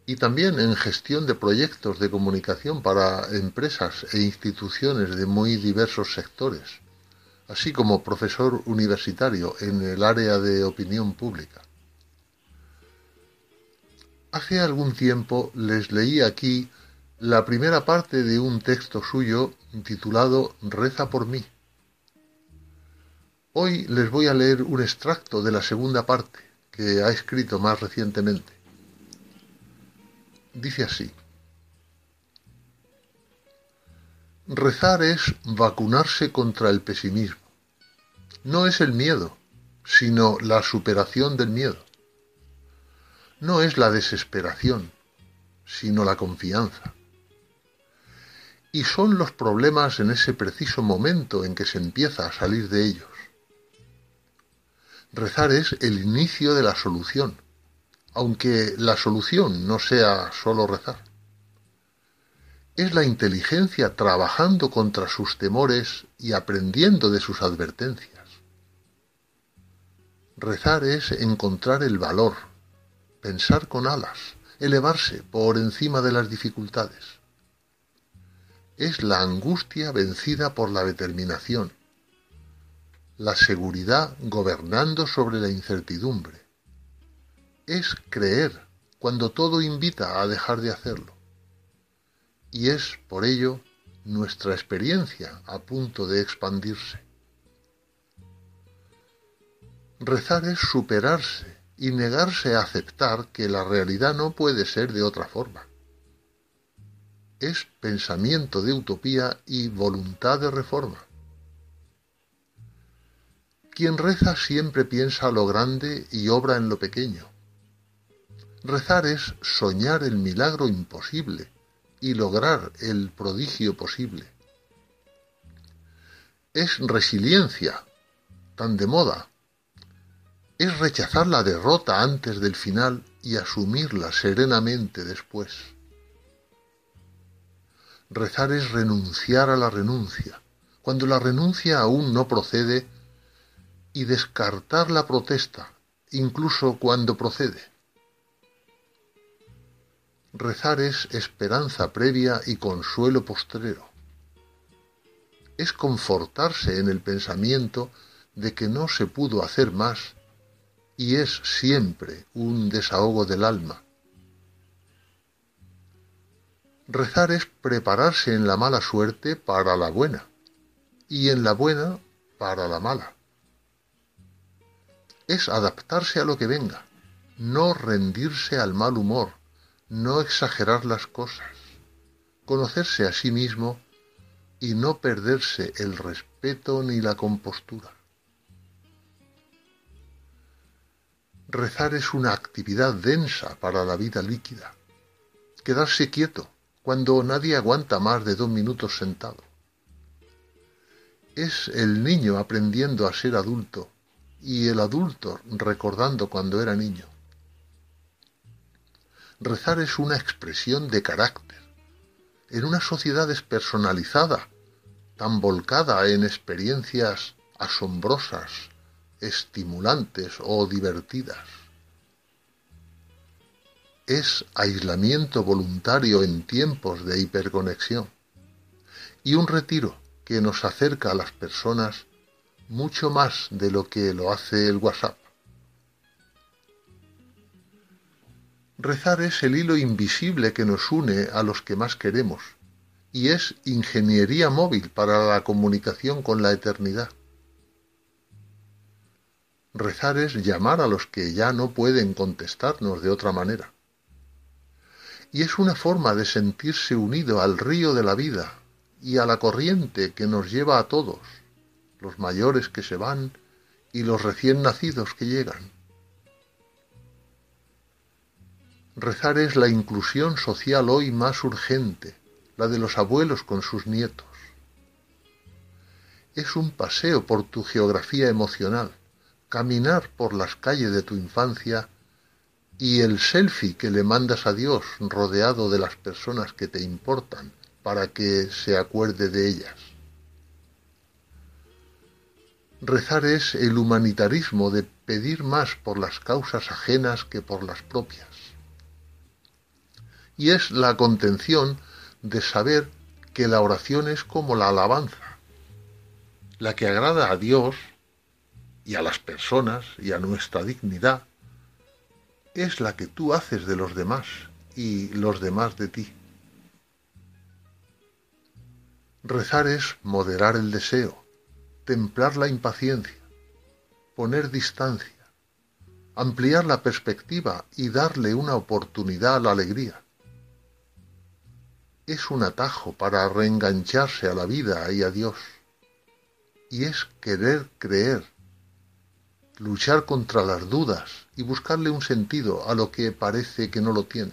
y también en gestión de proyectos de comunicación para empresas e instituciones de muy diversos sectores, así como profesor universitario en el área de opinión pública. Hace algún tiempo les leí aquí la primera parte de un texto suyo titulado Reza por mí. Hoy les voy a leer un extracto de la segunda parte que ha escrito más recientemente. Dice así. Rezar es vacunarse contra el pesimismo. No es el miedo, sino la superación del miedo no es la desesperación, sino la confianza. Y son los problemas en ese preciso momento en que se empieza a salir de ellos. Rezar es el inicio de la solución, aunque la solución no sea solo rezar. Es la inteligencia trabajando contra sus temores y aprendiendo de sus advertencias. Rezar es encontrar el valor, pensar con alas, elevarse por encima de las dificultades. Es la angustia vencida por la determinación, la seguridad gobernando sobre la incertidumbre. Es creer cuando todo invita a dejar de hacerlo. Y es, por ello, nuestra experiencia a punto de expandirse. Rezar es superarse y negarse a aceptar que la realidad no puede ser de otra forma. Es pensamiento de utopía y voluntad de reforma. Quien reza siempre piensa lo grande y obra en lo pequeño. Rezar es soñar el milagro imposible y lograr el prodigio posible. Es resiliencia, tan de moda. Es rechazar la derrota antes del final y asumirla serenamente después. Rezar es renunciar a la renuncia. Cuando la renuncia aún no procede, y descartar la protesta, incluso cuando procede. Rezar es esperanza previa y consuelo postrero. Es confortarse en el pensamiento de que no se pudo hacer más y es siempre un desahogo del alma. Rezar es prepararse en la mala suerte para la buena y en la buena para la mala es adaptarse a lo que venga, no rendirse al mal humor, no exagerar las cosas, conocerse a sí mismo y no perderse el respeto ni la compostura. Rezar es una actividad densa para la vida líquida. Quedarse quieto cuando nadie aguanta más de dos minutos sentado. Es el niño aprendiendo a ser adulto y el adulto recordando cuando era niño. Rezar es una expresión de carácter. En una sociedad despersonalizada, tan volcada en experiencias asombrosas, estimulantes o divertidas. Es aislamiento voluntario en tiempos de hiperconexión y un retiro que nos acerca a las personas mucho más de lo que lo hace el WhatsApp. Rezar es el hilo invisible que nos une a los que más queremos y es ingeniería móvil para la comunicación con la eternidad. Rezar es llamar a los que ya no pueden contestarnos de otra manera. Y es una forma de sentirse unido al río de la vida y a la corriente que nos lleva a todos los mayores que se van y los recién nacidos que llegan. Rezar es la inclusión social hoy más urgente, la de los abuelos con sus nietos. Es un paseo por tu geografía emocional, caminar por las calles de tu infancia y el selfie que le mandas a Dios rodeado de las personas que te importan para que se acuerde de ellas. Rezar es el humanitarismo de pedir más por las causas ajenas que por las propias. Y es la contención de saber que la oración es como la alabanza, la que agrada a Dios y a las personas y a nuestra dignidad, es la que tú haces de los demás y los demás de ti. Rezar es moderar el deseo, templar la impaciencia, poner distancia, ampliar la perspectiva y darle una oportunidad a la alegría. Es un atajo para reengancharse a la vida y a Dios. Y es querer creer, luchar contra las dudas y buscarle un sentido a lo que parece que no lo tiene.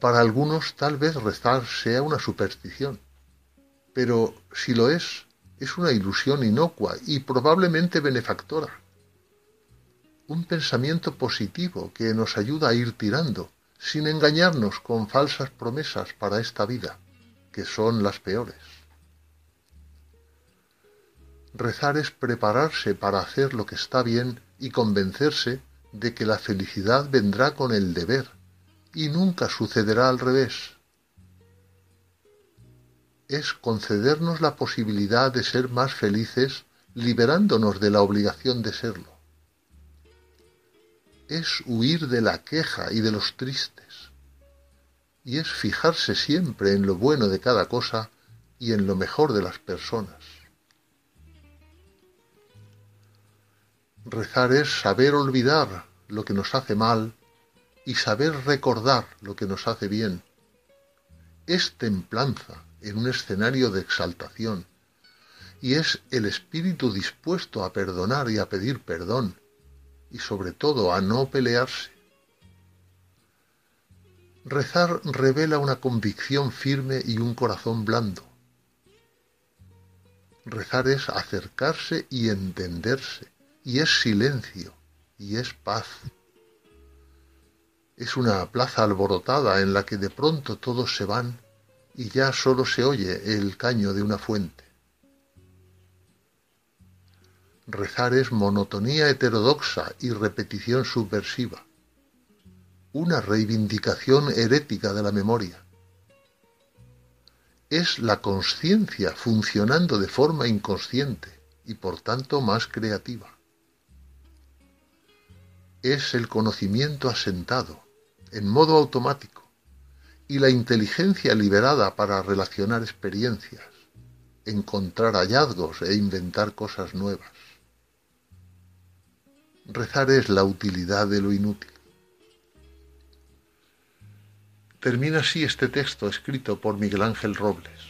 Para algunos tal vez rezar sea una superstición, pero si lo es, es una ilusión inocua y probablemente benefactora. Un pensamiento positivo que nos ayuda a ir tirando, sin engañarnos con falsas promesas para esta vida, que son las peores. Rezar es prepararse para hacer lo que está bien y convencerse de que la felicidad vendrá con el deber y nunca sucederá al revés. Es concedernos la posibilidad de ser más felices liberándonos de la obligación de serlo. Es huir de la queja y de los tristes. Y es fijarse siempre en lo bueno de cada cosa y en lo mejor de las personas. Rezar es saber olvidar lo que nos hace mal y saber recordar lo que nos hace bien. Es templanza en un escenario de exaltación y es el espíritu dispuesto a perdonar y a pedir perdón y sobre todo a no pelearse. Rezar revela una convicción firme y un corazón blando. Rezar es acercarse y entenderse y es silencio, y es paz. Es una plaza alborotada en la que de pronto todos se van y ya solo se oye el caño de una fuente. Rezar es monotonía heterodoxa y repetición subversiva, una reivindicación herética de la memoria. Es la conciencia funcionando de forma inconsciente y por tanto más creativa es el conocimiento asentado, en modo automático, y la inteligencia liberada para relacionar experiencias, encontrar hallazgos e inventar cosas nuevas. Rezar es la utilidad de lo inútil. Termina así este texto escrito por Miguel Ángel Robles.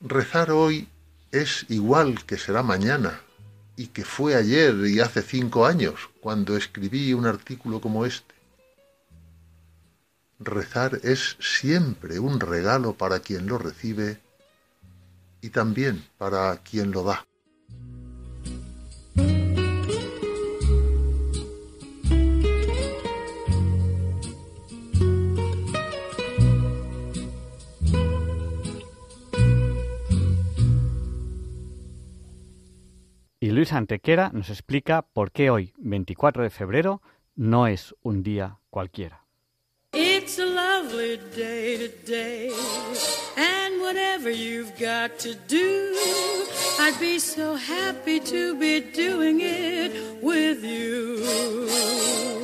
Rezar hoy es igual que será mañana y que fue ayer y hace cinco años cuando escribí un artículo como este. Rezar es siempre un regalo para quien lo recibe y también para quien lo da. Luis Antequera nos explica por qué hoy, 24 de febrero, no es un día cualquiera. It's a lovely day today, and whatever you've got to do, I'd be so happy to be doing it with you.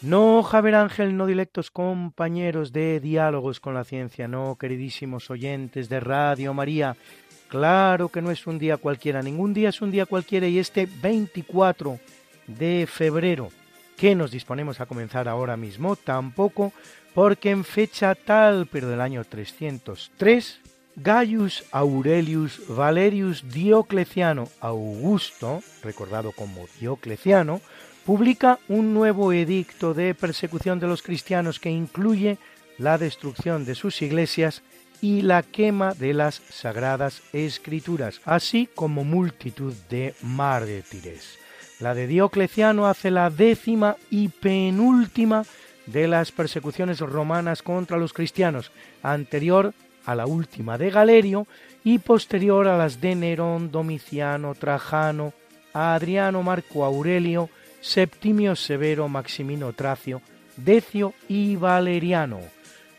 No, Javier Ángel, no directos compañeros de diálogos con la ciencia, no, queridísimos oyentes de Radio María. Claro que no es un día cualquiera, ningún día es un día cualquiera y este 24 de febrero que nos disponemos a comenzar ahora mismo, tampoco porque en fecha tal, pero del año 303, Gaius Aurelius Valerius Diocleciano Augusto, recordado como Diocleciano, publica un nuevo edicto de persecución de los cristianos que incluye la destrucción de sus iglesias y la quema de las sagradas escrituras, así como multitud de mártires. La de Diocleciano hace la décima y penúltima de las persecuciones romanas contra los cristianos, anterior a la última de Galerio y posterior a las de Nerón, Domiciano, Trajano, Adriano, Marco Aurelio, Septimio Severo, Maximino Tracio, Decio y Valeriano,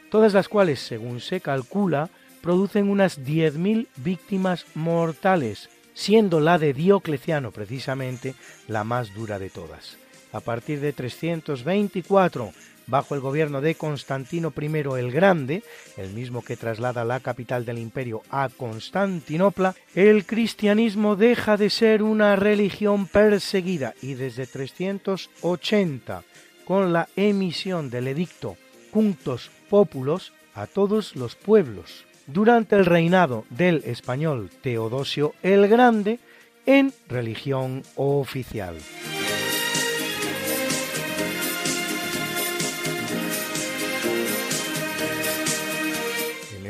todas las cuales, según se calcula, producen unas 10.000 víctimas mortales, siendo la de Diocleciano precisamente la más dura de todas. A partir de 324, bajo el gobierno de Constantino I el Grande, el mismo que traslada la capital del imperio a Constantinopla, el cristianismo deja de ser una religión perseguida y desde 380, con la emisión del edicto Punctos populos, a todos los pueblos, durante el reinado del español Teodosio el Grande en religión oficial.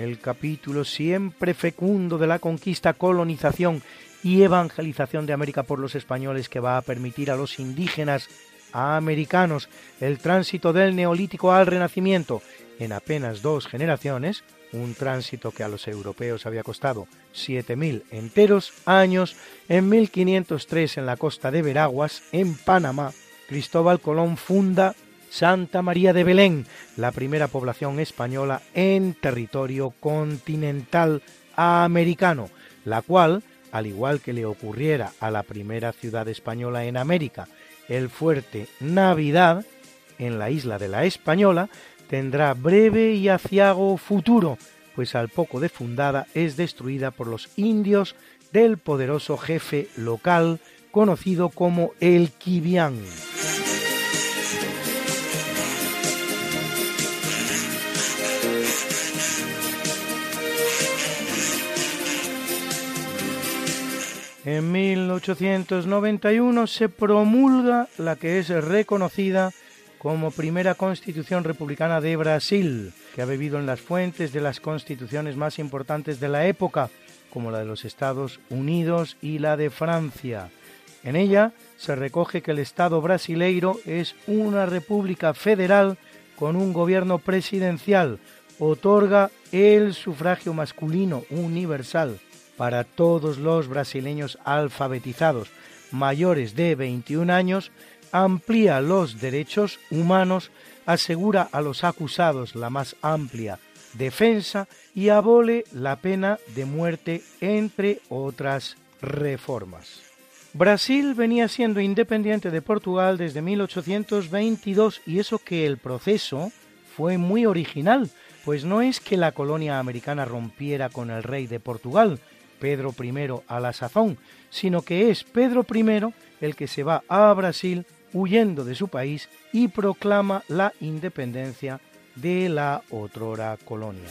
El capítulo siempre fecundo de la conquista, colonización y evangelización de América por los españoles que va a permitir a los indígenas americanos el tránsito del neolítico al renacimiento. En apenas dos generaciones, un tránsito que a los europeos había costado 7.000 enteros años, en 1503 en la costa de Veraguas, en Panamá, Cristóbal Colón funda Santa María de Belén, la primera población española en territorio continental americano, la cual, al igual que le ocurriera a la primera ciudad española en América, el fuerte Navidad, en la isla de la Española, tendrá breve y aciago futuro, pues al poco de fundada es destruida por los indios del poderoso jefe local conocido como el Quibián. En 1891 se promulga la que es reconocida como primera constitución republicana de Brasil, que ha bebido en las fuentes de las constituciones más importantes de la época, como la de los Estados Unidos y la de Francia. En ella se recoge que el Estado brasileiro es una república federal con un gobierno presidencial, otorga el sufragio masculino universal para todos los brasileños alfabetizados mayores de 21 años amplía los derechos humanos, asegura a los acusados la más amplia defensa y abole la pena de muerte, entre otras reformas. Brasil venía siendo independiente de Portugal desde 1822 y eso que el proceso fue muy original, pues no es que la colonia americana rompiera con el rey de Portugal, Pedro I a la sazón, sino que es Pedro I el que se va a Brasil huyendo de su país y proclama la independencia de la otrora colonia.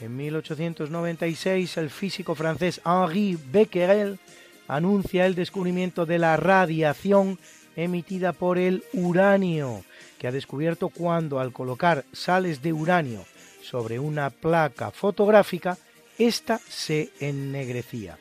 En 1896 el físico francés Henri Becquerel anuncia el descubrimiento de la radiación emitida por el uranio, que ha descubierto cuando al colocar sales de uranio sobre una placa fotográfica, ésta se ennegrecía.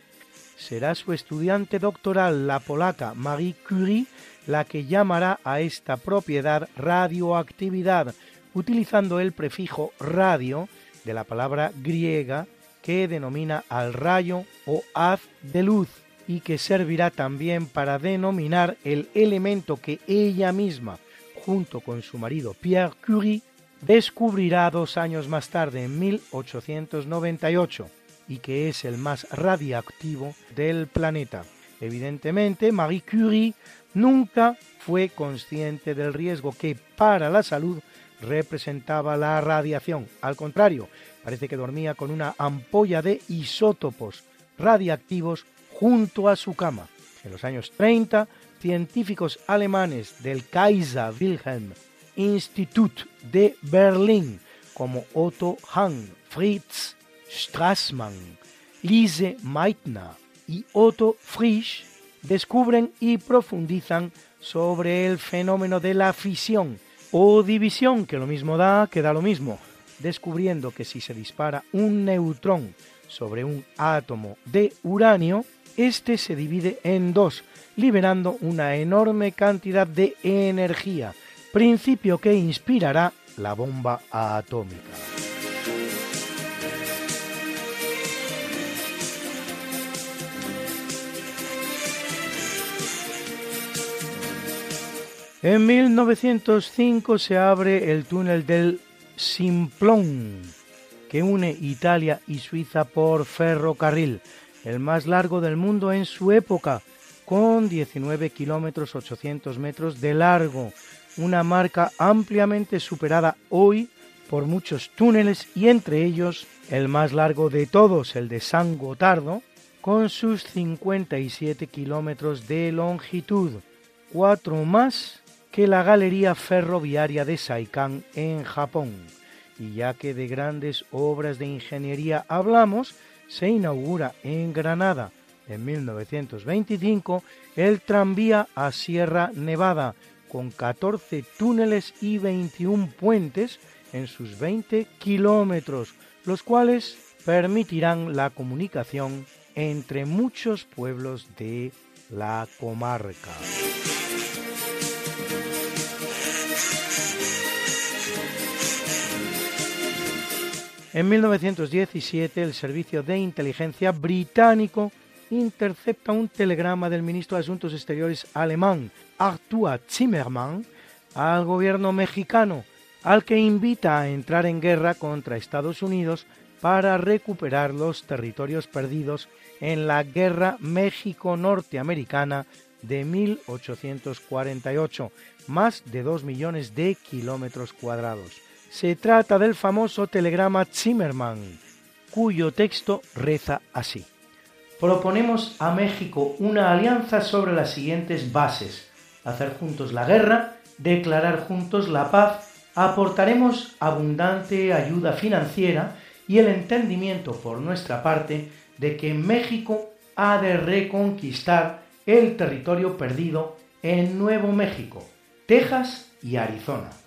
Será su estudiante doctoral, la polaca Marie Curie, la que llamará a esta propiedad radioactividad, utilizando el prefijo radio de la palabra griega que denomina al rayo o haz de luz y que servirá también para denominar el elemento que ella misma, junto con su marido Pierre Curie, descubrirá dos años más tarde, en 1898, y que es el más radiactivo del planeta. Evidentemente, Marie Curie nunca fue consciente del riesgo que para la salud representaba la radiación. Al contrario, parece que dormía con una ampolla de isótopos radiactivos junto a su cama. En los años 30, científicos alemanes del Kaiser Wilhelm Institut de Berlín, como Otto Hahn, Fritz Strassmann, Lise Meitner y Otto Frisch, descubren y profundizan sobre el fenómeno de la fisión o división, que lo mismo da que da lo mismo, descubriendo que si se dispara un neutrón sobre un átomo de uranio, este se divide en dos, liberando una enorme cantidad de energía, principio que inspirará la bomba atómica. En 1905 se abre el túnel del Simplón, que une Italia y Suiza por ferrocarril, el más largo del mundo en su época, con 19 kilómetros 800 metros de largo, una marca ampliamente superada hoy por muchos túneles y entre ellos el más largo de todos, el de San Gotardo, con sus 57 kilómetros de longitud, cuatro más que la Galería Ferroviaria de Saikan en Japón. Y ya que de grandes obras de ingeniería hablamos, se inaugura en Granada en 1925 el tranvía a Sierra Nevada, con 14 túneles y 21 puentes en sus 20 kilómetros, los cuales permitirán la comunicación entre muchos pueblos de la comarca. En 1917 el Servicio de Inteligencia británico intercepta un telegrama del ministro de Asuntos Exteriores alemán, Arthur Zimmermann, al gobierno mexicano, al que invita a entrar en guerra contra Estados Unidos para recuperar los territorios perdidos en la Guerra México-Norteamericana de 1848, más de dos millones de kilómetros cuadrados. Se trata del famoso telegrama Zimmermann, cuyo texto reza así. Proponemos a México una alianza sobre las siguientes bases. Hacer juntos la guerra, declarar juntos la paz, aportaremos abundante ayuda financiera y el entendimiento por nuestra parte de que México ha de reconquistar el territorio perdido en Nuevo México, Texas y Arizona.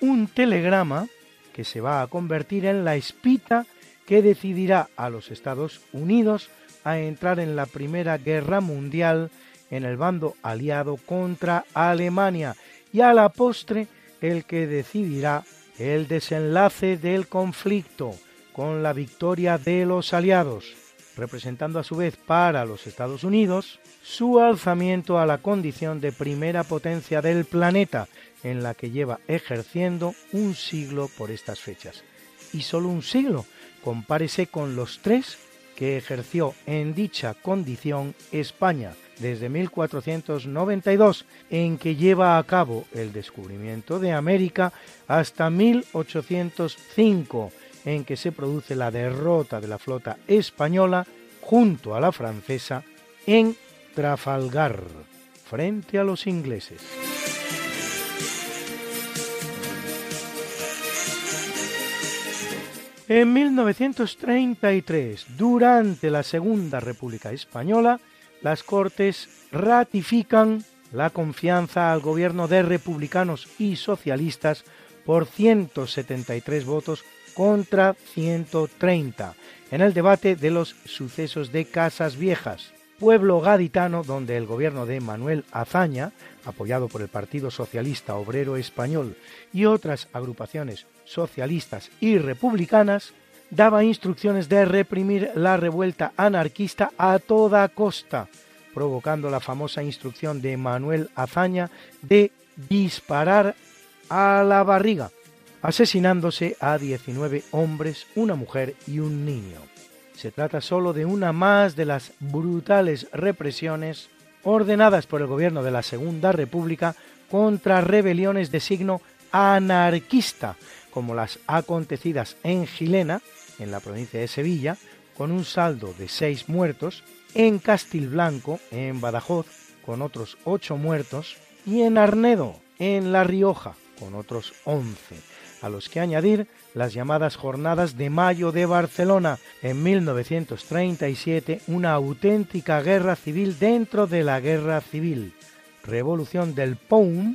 Un telegrama que se va a convertir en la espita que decidirá a los Estados Unidos a entrar en la Primera Guerra Mundial en el bando aliado contra Alemania. Y a la postre el que decidirá el desenlace del conflicto con la victoria de los aliados, representando a su vez para los Estados Unidos su alzamiento a la condición de primera potencia del planeta, en la que lleva ejerciendo un siglo por estas fechas. Y solo un siglo, compárese con los tres que ejerció en dicha condición España desde 1492, en que lleva a cabo el descubrimiento de América, hasta 1805, en que se produce la derrota de la flota española junto a la francesa en Trafalgar, frente a los ingleses. En 1933, durante la Segunda República Española, las Cortes ratifican la confianza al gobierno de republicanos y socialistas por 173 votos contra 130 en el debate de los sucesos de Casas Viejas, pueblo gaditano donde el gobierno de Manuel Azaña, apoyado por el Partido Socialista Obrero Español y otras agrupaciones socialistas y republicanas, daba instrucciones de reprimir la revuelta anarquista a toda costa, provocando la famosa instrucción de Manuel Azaña de disparar a la barriga, asesinándose a 19 hombres, una mujer y un niño. Se trata solo de una más de las brutales represiones ordenadas por el gobierno de la Segunda República contra rebeliones de signo anarquista, como las acontecidas en Gilena, en la provincia de Sevilla, con un saldo de seis muertos, en Castilblanco, en Badajoz, con otros ocho muertos, y en Arnedo, en La Rioja, con otros once, a los que añadir las llamadas Jornadas de Mayo de Barcelona, en 1937 una auténtica guerra civil dentro de la guerra civil, revolución del POUM,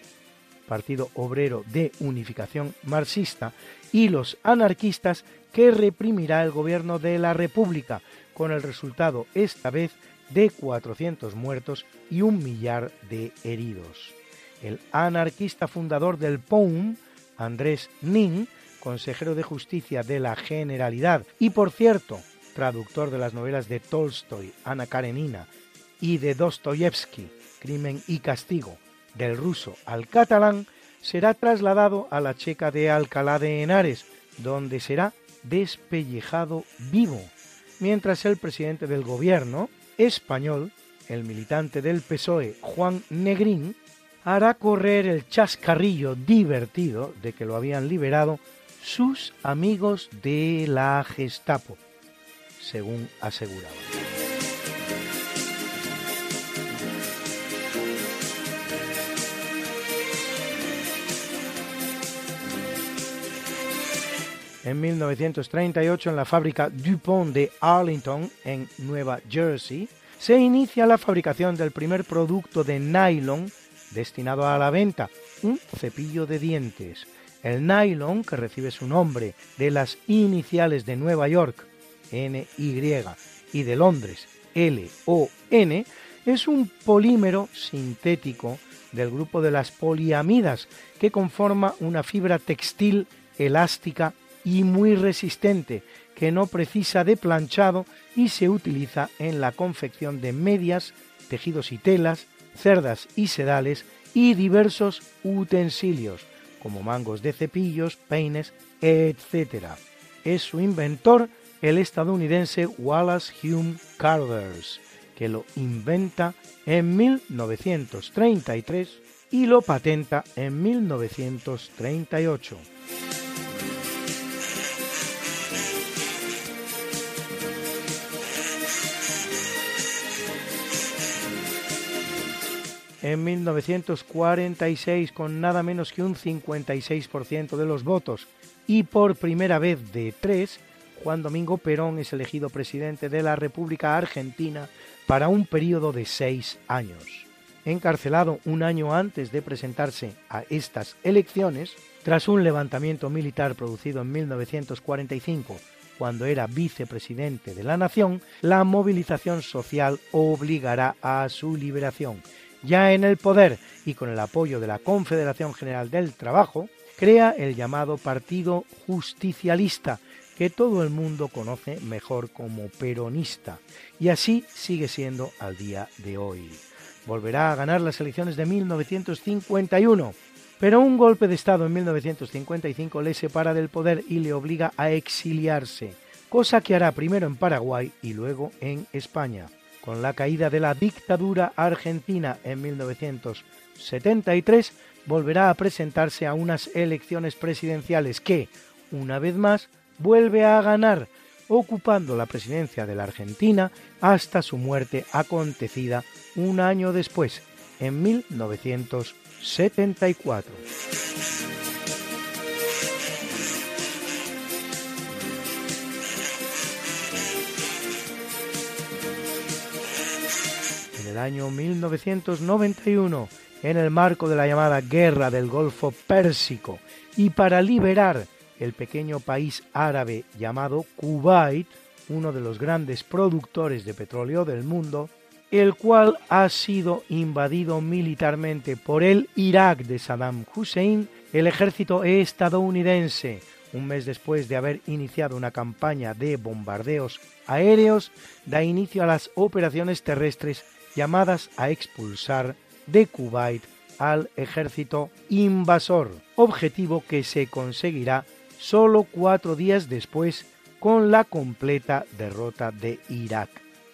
Partido Obrero de Unificación Marxista, y los anarquistas que reprimirá el gobierno de la República, con el resultado esta vez de 400 muertos y un millar de heridos. El anarquista fundador del POUM, Andrés Nin, consejero de justicia de la Generalidad y, por cierto, traductor de las novelas de Tolstoy, Ana Karenina, y de Dostoyevsky, Crimen y Castigo, del ruso al catalán, será trasladado a la checa de Alcalá de Henares, donde será despellejado vivo, mientras el presidente del gobierno español, el militante del PSOE Juan Negrín, hará correr el chascarrillo divertido de que lo habían liberado sus amigos de la Gestapo, según aseguraba. En 1938, en la fábrica DuPont de Arlington, en Nueva Jersey, se inicia la fabricación del primer producto de nylon destinado a la venta, un cepillo de dientes, el nylon, que recibe su nombre de las iniciales de Nueva York, NY, y de Londres, LON, es un polímero sintético del grupo de las poliamidas que conforma una fibra textil elástica y muy resistente que no precisa de planchado y se utiliza en la confección de medias, tejidos y telas, cerdas y sedales y diversos utensilios como mangos de cepillos, peines, etc. Es su inventor el estadounidense Wallace Hume Carvers, que lo inventa en 1933 y lo patenta en 1938. En 1946 con nada menos que un 56% de los votos y por primera vez de tres, Juan Domingo Perón es elegido presidente de la República Argentina para un periodo de seis años. Encarcelado un año antes de presentarse a estas elecciones, tras un levantamiento militar producido en 1945, cuando era vicepresidente de la nación, la movilización social obligará a su liberación ya en el poder y con el apoyo de la Confederación General del Trabajo, crea el llamado Partido Justicialista, que todo el mundo conoce mejor como peronista, y así sigue siendo al día de hoy. Volverá a ganar las elecciones de 1951, pero un golpe de Estado en 1955 le separa del poder y le obliga a exiliarse, cosa que hará primero en Paraguay y luego en España con la caída de la dictadura argentina en 1973, volverá a presentarse a unas elecciones presidenciales que, una vez más, vuelve a ganar, ocupando la presidencia de la Argentina hasta su muerte acontecida un año después, en 1974. El año 1991 en el marco de la llamada Guerra del Golfo Pérsico y para liberar el pequeño país árabe llamado Kuwait, uno de los grandes productores de petróleo del mundo, el cual ha sido invadido militarmente por el Irak de Saddam Hussein, el ejército estadounidense, un mes después de haber iniciado una campaña de bombardeos aéreos, da inicio a las operaciones terrestres llamadas a expulsar de Kuwait al ejército invasor, objetivo que se conseguirá solo cuatro días después con la completa derrota de Irak.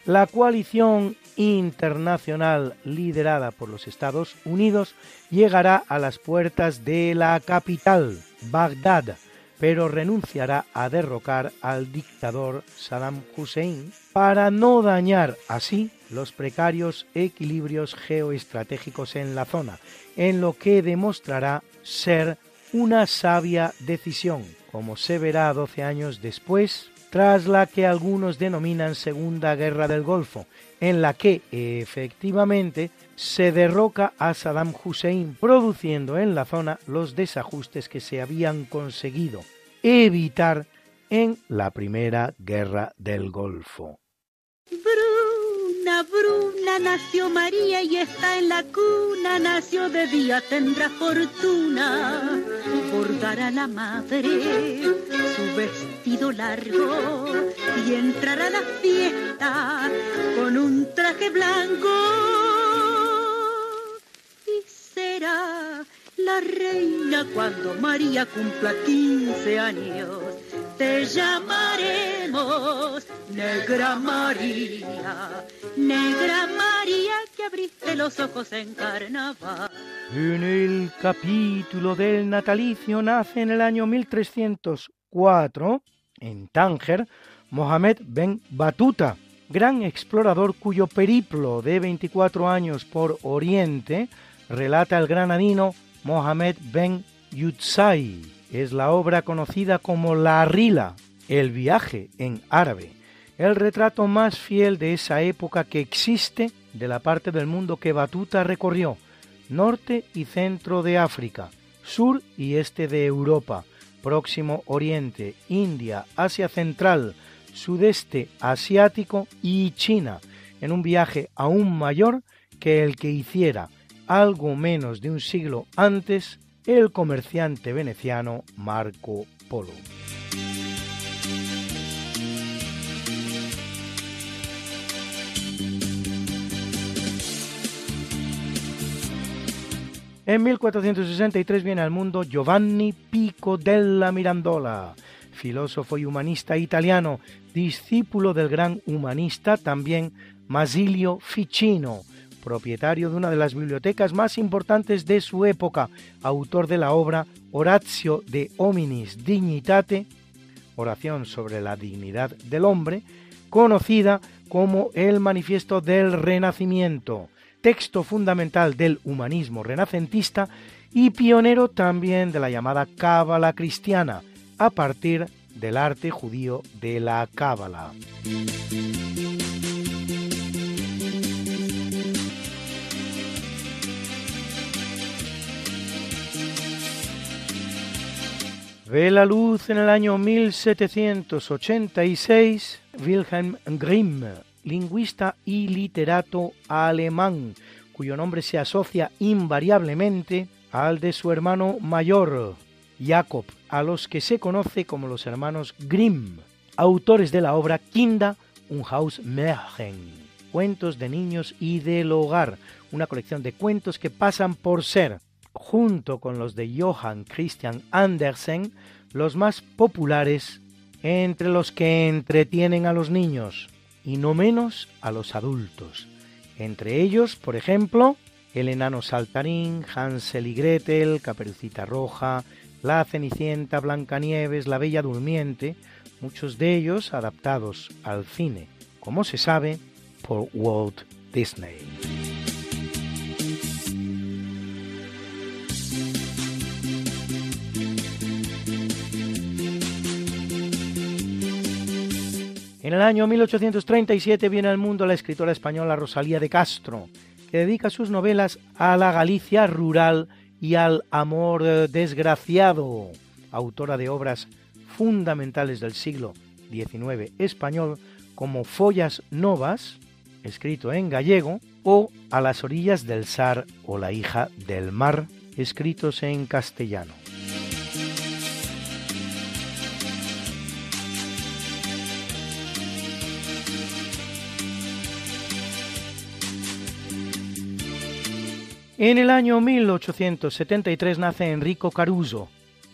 La coalición internacional liderada por los Estados Unidos llegará a las puertas de la capital, Bagdad, pero renunciará a derrocar al dictador Saddam Hussein para no dañar así los precarios equilibrios geoestratégicos en la zona, en lo que demostrará ser una sabia decisión, como se verá 12 años después, tras la que algunos denominan Segunda Guerra del Golfo, en la que efectivamente se derroca a Saddam Hussein, produciendo en la zona los desajustes que se habían conseguido evitar en la Primera Guerra del Golfo. Bruna, Bruna, nació María y está en la cuna, nació de día, tendrá fortuna, bordará la madre su vestido largo y entrará a la fiesta con un traje blanco será la reina cuando María cumpla 15 años te llamaremos Negra María, Negra María que abriste los ojos en carnaval. En el capítulo del natalicio nace en el año 1304, en Tánger, Mohamed Ben Batuta, gran explorador cuyo periplo de 24 años por Oriente relata el granadino Mohamed Ben Yutsai es la obra conocida como La Rila, el viaje en árabe, el retrato más fiel de esa época que existe de la parte del mundo que Batuta recorrió, norte y centro de África, sur y este de Europa, Próximo Oriente, India, Asia Central, Sudeste Asiático y China, en un viaje aún mayor que el que hiciera algo menos de un siglo antes el comerciante veneciano Marco Polo. En 1463 viene al mundo Giovanni Pico della Mirandola, filósofo y humanista italiano, discípulo del gran humanista también Masilio Ficino, propietario de una de las bibliotecas más importantes de su época, autor de la obra Horatio de Hominis Dignitate, oración sobre la dignidad del hombre, conocida como el Manifiesto del Renacimiento texto fundamental del humanismo renacentista y pionero también de la llamada Cábala cristiana, a partir del arte judío de la Cábala. Ve la luz en el año 1786 Wilhelm Grimm, lingüista y literato alemán, cuyo nombre se asocia invariablemente al de su hermano mayor, Jacob, a los que se conoce como los hermanos Grimm, autores de la obra Kinder un Haus Märchen, cuentos de niños y del hogar, una colección de cuentos que pasan por ser, junto con los de Johann Christian Andersen, los más populares entre los que entretienen a los niños y no menos a los adultos. Entre ellos, por ejemplo, el enano saltarín, Hansel y Gretel, Caperucita Roja, La Cenicienta, Blancanieves, La Bella Durmiente, muchos de ellos adaptados al cine, como se sabe, por Walt Disney. En el año 1837 viene al mundo la escritora española Rosalía de Castro, que dedica sus novelas a la Galicia rural y al amor desgraciado, autora de obras fundamentales del siglo XIX español como Follas Novas, escrito en gallego, o A las orillas del Sar o La hija del mar, escritos en castellano. En el año 1873 nace Enrico Caruso,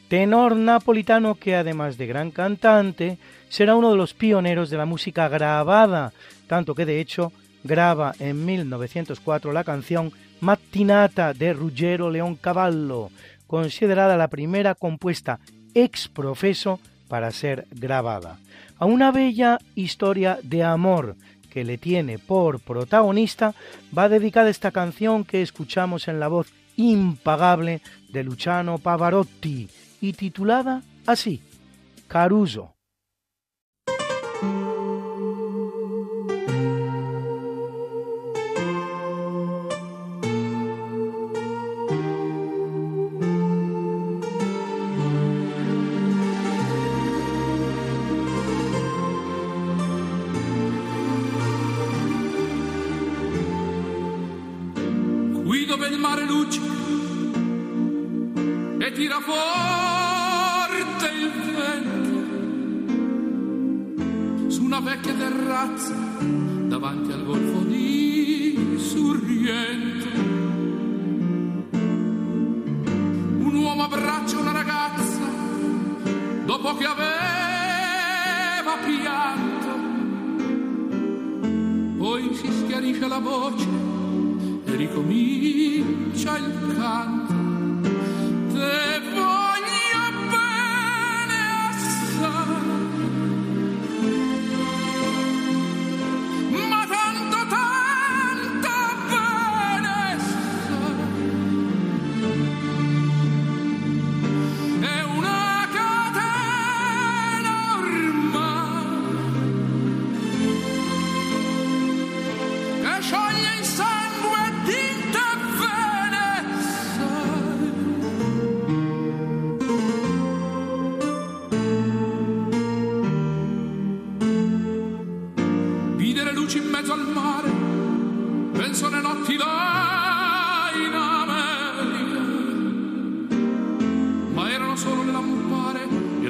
tenor napolitano que además de gran cantante, será uno de los pioneros de la música grabada, tanto que de hecho graba en 1904 la canción Mattinata de Ruggero Leoncavallo, considerada la primera compuesta ex profeso para ser grabada. A una bella historia de amor que le tiene por protagonista, va dedicada esta canción que escuchamos en la voz impagable de Luciano Pavarotti y titulada así, Caruso.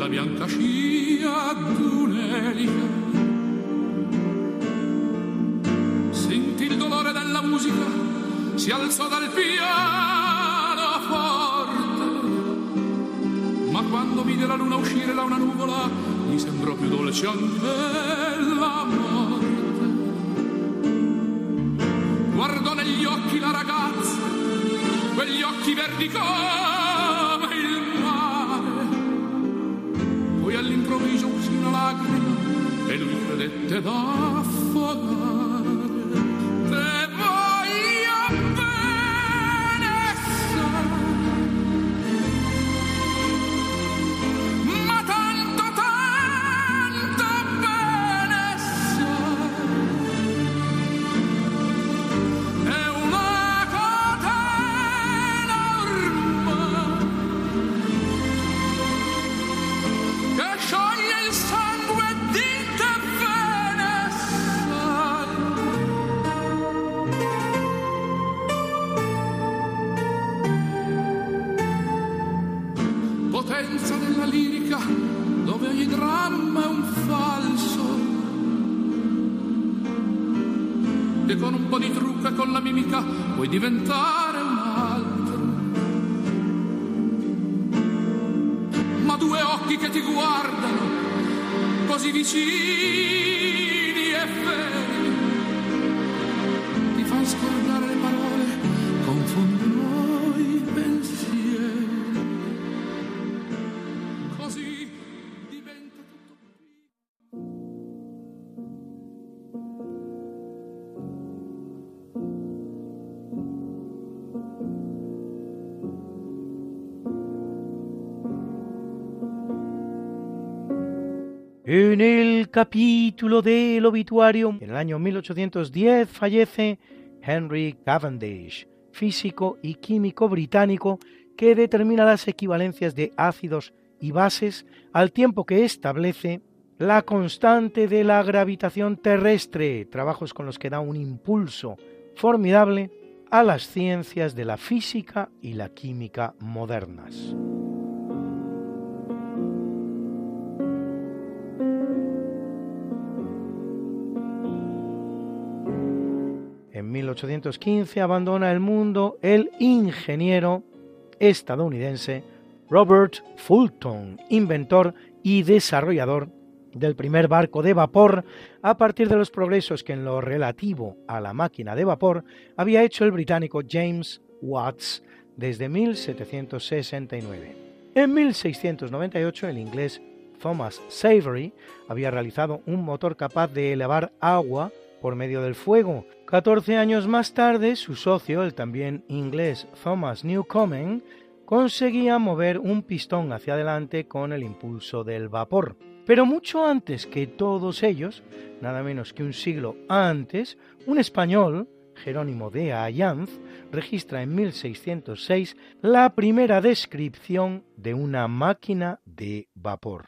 La bianca scia d'un'elica. Sentì il dolore della musica, si alzò dal piano forte, ma quando vide la luna uscire da una nuvola, gli sembrò più dolce anche la morte. Guardò negli occhi la ragazza, quegli occhi verdi come te capítulo del obituario, en el año 1810 fallece Henry Cavendish, físico y químico británico que determina las equivalencias de ácidos y bases al tiempo que establece la constante de la gravitación terrestre, trabajos con los que da un impulso formidable a las ciencias de la física y la química modernas. 1815 abandona el mundo el ingeniero estadounidense Robert Fulton, inventor y desarrollador del primer barco de vapor a partir de los progresos que en lo relativo a la máquina de vapor había hecho el británico James Watts desde 1769. En 1698 el inglés Thomas Savery había realizado un motor capaz de elevar agua por medio del fuego. 14 años más tarde, su socio, el también inglés Thomas Newcomen, conseguía mover un pistón hacia adelante con el impulso del vapor. Pero mucho antes que todos ellos, nada menos que un siglo antes, un español, Jerónimo de Ayanz, registra en 1606 la primera descripción de una máquina de vapor.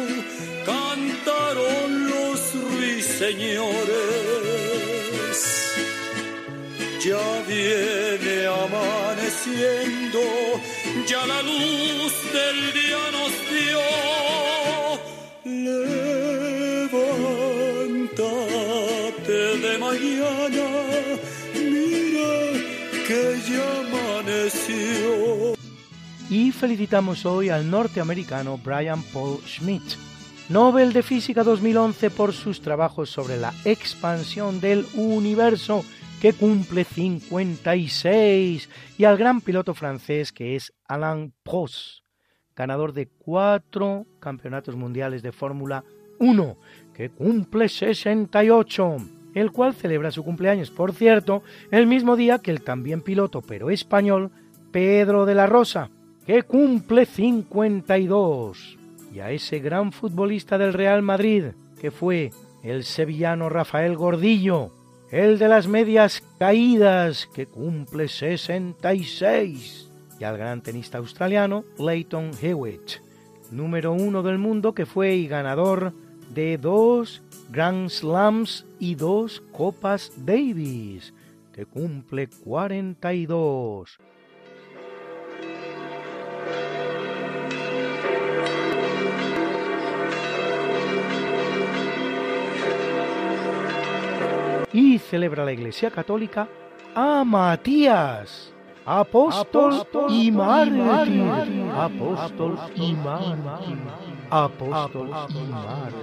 cantaron los ruiseñores. Ya viene amaneciendo, ya la luz del día nos dio. Levántate de mañana, mira que ya amaneció. Y felicitamos hoy al norteamericano Brian Paul Schmidt, Nobel de Física 2011 por sus trabajos sobre la expansión del universo que cumple 56 y al gran piloto francés que es Alain Prost, ganador de cuatro campeonatos mundiales de Fórmula I, que cumple 68, el cual celebra su cumpleaños, por cierto, el mismo día que el también piloto pero español Pedro de la Rosa, que cumple 52, y a ese gran futbolista del Real Madrid, que fue el sevillano Rafael Gordillo, el de las medias caídas, que cumple 66, y al gran tenista australiano Leighton Hewitt, número uno del mundo que fue y ganador de dos Grand Slams y dos Copas Davis, que cumple 42. Y celebra la Iglesia Católica a Matías, apóstol, y mártir, apóstol y mártir, apóstol y mártir,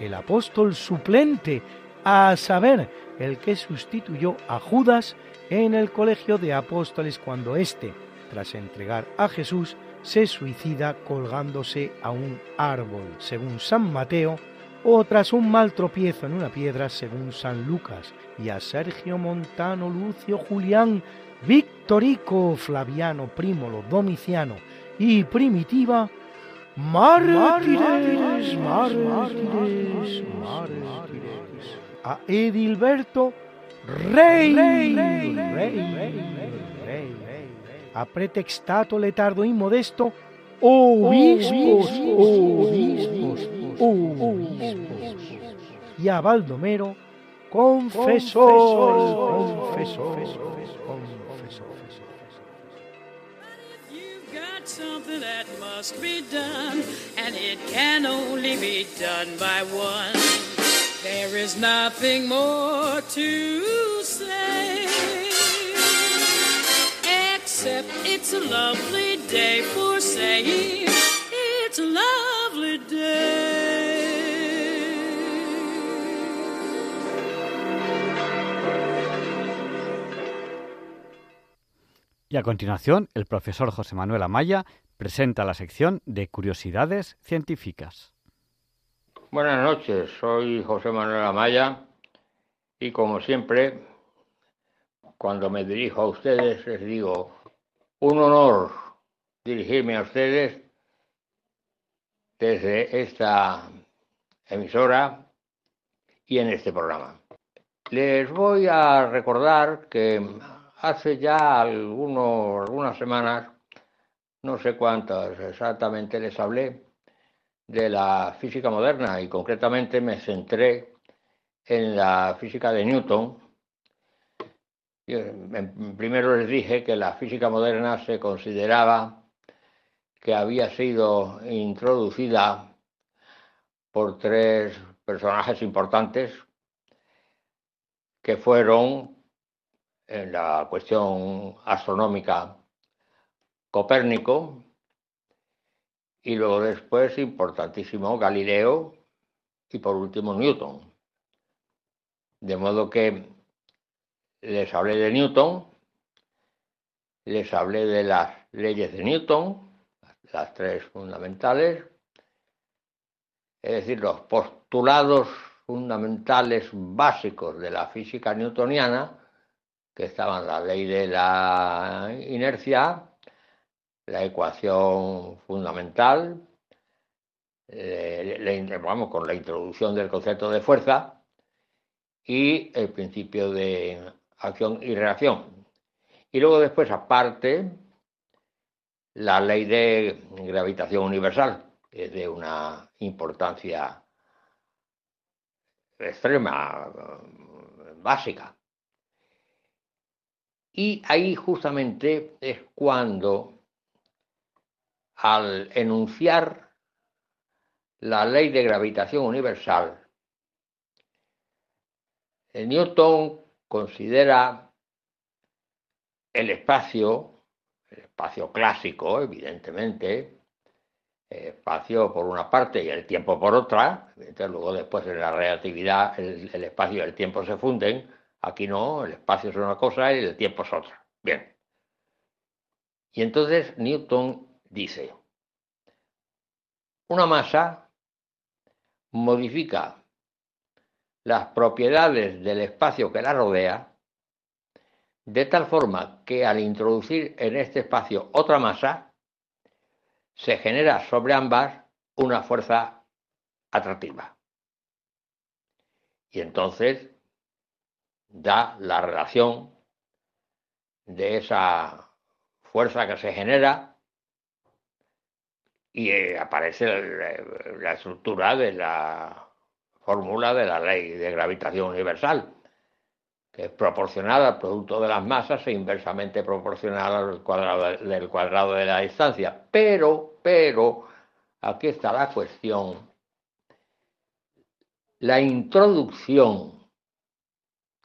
el apóstol suplente, a saber, el que sustituyó a Judas en el colegio de apóstoles cuando éste, tras entregar a Jesús, se suicida colgándose a un árbol, según San Mateo o tras un mal tropiezo en una piedra según San Lucas, y a Sergio Montano, Lucio Julián, Victorico, Flaviano, Prímolo, Domiciano y Primitiva, mártires, mártires, mártires, a Edilberto, rey, rey, rey, a Pretextato, Letardo y Modesto, obispos, obispos, y a Baldomero, confesor, confesor, confesor. Something that must be done, and it can only be done by one. There is nothing more to say, except it's a lovely day for saying it's a lovely day. Y a continuación, el profesor José Manuel Amaya presenta la sección de curiosidades científicas. Buenas noches, soy José Manuel Amaya y como siempre, cuando me dirijo a ustedes les digo, un honor dirigirme a ustedes desde esta emisora y en este programa. Les voy a recordar que hace ya algunos, algunas semanas, no sé cuántas exactamente les hablé, de la física moderna y concretamente me centré en la física de Newton. Primero les dije que la física moderna se consideraba que había sido introducida por tres personajes importantes que fueron en la cuestión astronómica Copérnico y luego después importantísimo Galileo y por último Newton. De modo que les hablé de Newton, les hablé de las leyes de Newton, las tres fundamentales, es decir, los postulados fundamentales básicos de la física newtoniana, que estaban la ley de la inercia, la ecuación fundamental, eh, vamos, con la introducción del concepto de fuerza y el principio de acción y reacción. Y luego después, aparte, la ley de gravitación universal, es de una importancia extrema, básica. Y ahí justamente es cuando, al enunciar la ley de gravitación universal, Newton considera el espacio, espacio clásico, evidentemente, espacio por una parte y el tiempo por otra, luego después en la relatividad el, el espacio y el tiempo se funden, Aquí no, el espacio es una cosa y el tiempo es otra. Bien. Y entonces Newton dice, una masa modifica las propiedades del espacio que la rodea, de tal forma que al introducir en este espacio otra masa, se genera sobre ambas una fuerza atractiva. Y entonces da la relación de esa fuerza que se genera y eh, aparece la estructura de la fórmula de la ley de gravitación universal, que es proporcional al producto de las masas e inversamente proporcional al cuadrado del cuadrado de la distancia. Pero, pero, aquí está la cuestión. La introducción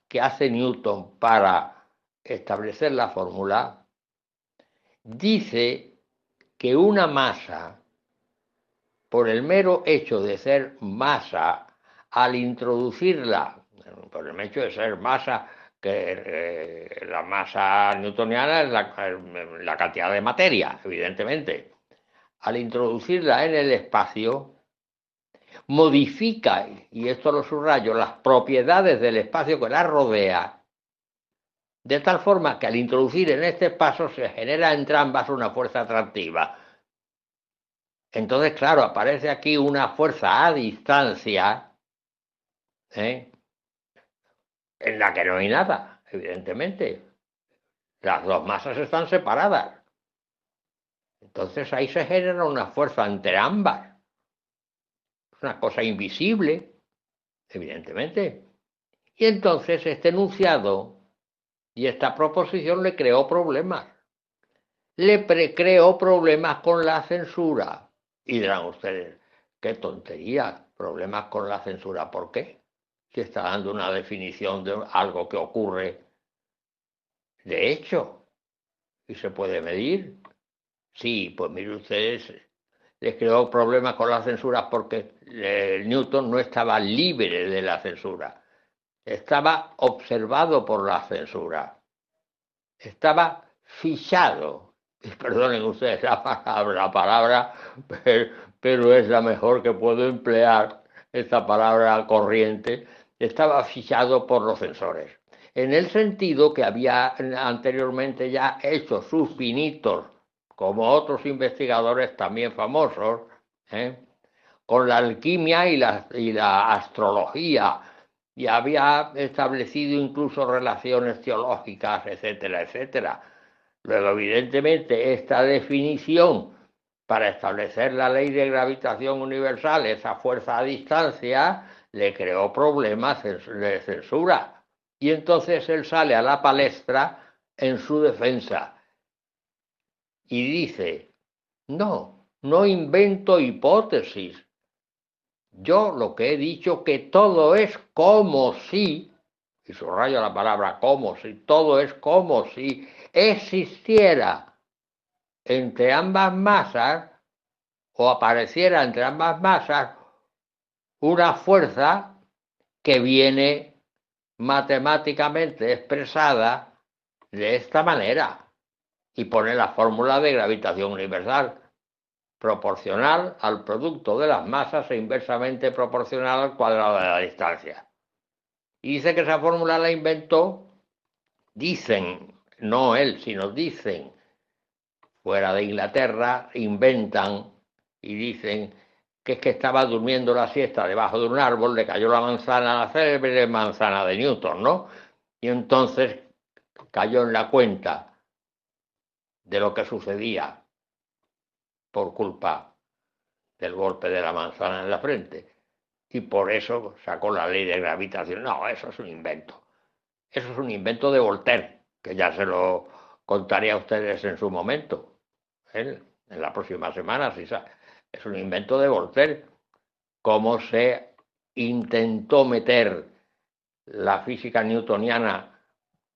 que hace Newton para establecer la fórmula dice que una masa, por el mero hecho de ser masa, al introducirla, por el hecho de ser masa, que eh, la masa newtoniana es la cantidad de materia, evidentemente, al introducirla en el espacio, modifica, y esto lo subrayo, las propiedades del espacio que la rodea, de tal forma que al introducir en este espacio se genera entre ambas una fuerza atractiva. Entonces, claro, aparece aquí una fuerza a distancia ¿eh? En la que no hay nada, evidentemente. Las dos masas están separadas. Entonces ahí se genera una fuerza entre ambas una cosa invisible, evidentemente. Y entonces este enunciado y esta proposición le creó problemas. Le creó problemas con la censura. Y dirán ustedes, qué tontería, problemas con la censura. ¿Por qué? Si está dando una definición de algo que ocurre de hecho y se puede medir. Sí, pues mire ustedes, les creó problemas con la censura porque Newton no estaba libre de la censura, estaba observado por la censura, estaba fichado. perdonen ustedes la palabra, la palabra pero, es la mejor que puedo emplear, esta palabra corriente, estaba fichado por los censores. En el sentido que había anteriormente ya hecho sus pinitos como otros investigadores también famosos, ¿eh? con la alquimia y la, y la astrología, y había establecido incluso relaciones teológicas, etcétera, etcétera. Luego, evidentemente, esta definición para establecer la ley de gravitación universal, esa fuerza a distancia, le creó problemas de censura. Y entonces él sale a la palestra en su defensa y dice, no, no invento hipótesis. Yo lo que he dicho que todo es como si, y subrayo la palabra como si, todo es como si existiera entre ambas masas o apareciera entre ambas masas una fuerza que viene matemáticamente expresada de esta manera y pone la fórmula de gravitación universal, proporcional al producto de las masas e inversamente proporcional al cuadrado de la distancia. Y dice que esa fórmula la inventó, dicen, no él, sino dicen, fuera de Inglaterra, inventan y dicen que es que estaba durmiendo la siesta debajo de un árbol, le cayó la manzana, la célebre manzana de Newton, ¿no? Y entonces cayó en la cuenta de lo que sucedía por culpa del golpe de la manzana en la frente. Y por eso sacó la ley de gravitación. No, eso es un invento. Eso es un invento de Voltaire, que ya se lo contaré a ustedes en su momento, en la próxima semana. Si Es un invento de Voltaire. Cómo se intentó meter la física newtoniana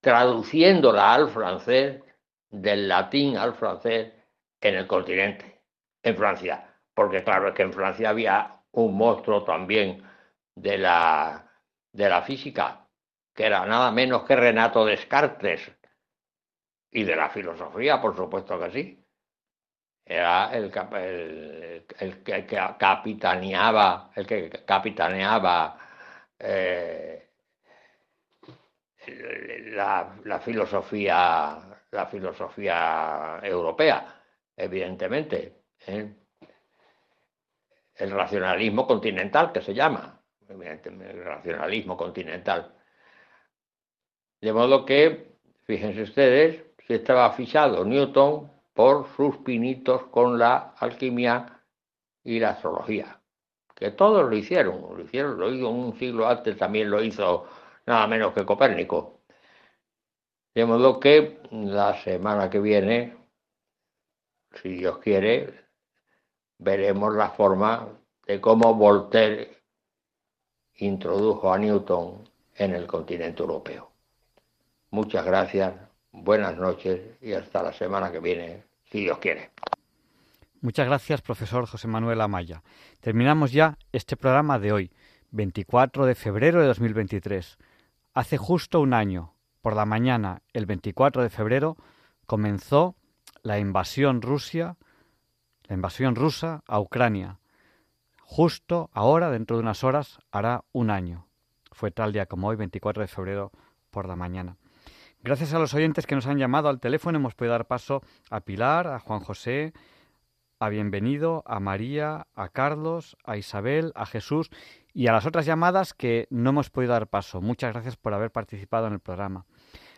traduciéndola al francés del latín al francés en el continente, en Francia, porque claro, es que en Francia había un monstruo también de la, de la física, que era nada menos que Renato Descartes, y de la filosofía, por supuesto que sí. Era el, que capitaneaba, el que capitaneaba eh, la, filosofía, la filosofía europea, evidentemente. ¿eh? El racionalismo continental, que se llama, el racionalismo continental. De modo que, fíjense ustedes, si estaba fichado Newton por sus pinitos con la alquimia y la astrología. Que todos lo hicieron, lo hicieron, lo hizo un siglo antes, también lo hizo nada menos que Copérnico. De modo que la semana que viene, si Dios quiere, veremos la forma de cómo Voltaire introdujo a Newton en el continente europeo. Muchas gracias buenas noches y hasta la semana que viene, si Dios quiere. Muchas gracias, profesor José Manuel Amaya. Terminamos ya este programa de hoy, 24 de febrero de 2023. Hace justo un año, por la mañana, el 24 de febrero, comenzó la invasión Rusia, la invasión rusa a Ucrania. Justo ahora, dentro de unas horas, hará un año. Fue tal día como hoy, 24 de febrero, por la mañana. Gracias a los oyentes que nos han llamado al teléfono hemos podido dar paso a Pilar, a Juan José, a Bienvenido, a María, a Carlos, a Isabel, a Jesús y a las otras llamadas que no hemos podido dar paso. Muchas gracias por haber participado en el programa.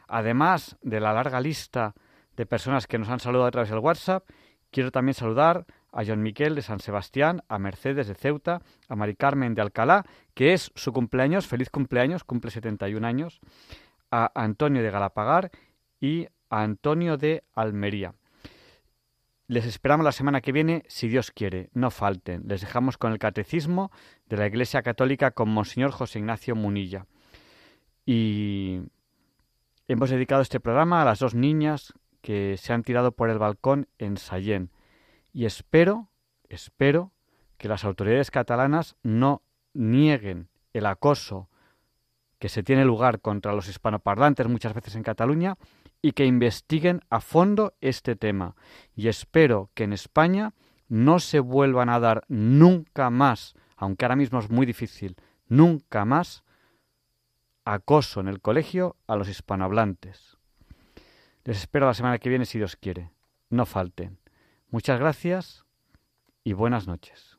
Además de la larga lista de personas que nos han saludado a través del WhatsApp, quiero también saludar a John Miquel de San Sebastián, a Mercedes de Ceuta, a Mari Carmen de Alcalá, que es su cumpleaños, feliz cumpleaños, cumple 71 años, a Antonio de Galapagar y a Antonio de Almería. Les esperamos la semana que viene, si Dios quiere, no falten. Les dejamos con el Catecismo de la Iglesia Católica con Monseñor José Ignacio Munilla. Y hemos dedicado este programa a las dos niñas que se han tirado por el balcón en Sallén. Y espero, espero que las autoridades catalanas no nieguen el acoso que se tiene lugar contra los hispanoparlantes muchas veces en Cataluña y que investiguen a fondo este tema. Y espero que en España no se vuelvan a dar nunca más, aunque ahora mismo es muy difícil, nunca más acoso en el colegio a los hispanohablantes. Les espero la semana que viene si Dios quiere. No falten. Muchas gracias y buenas noches.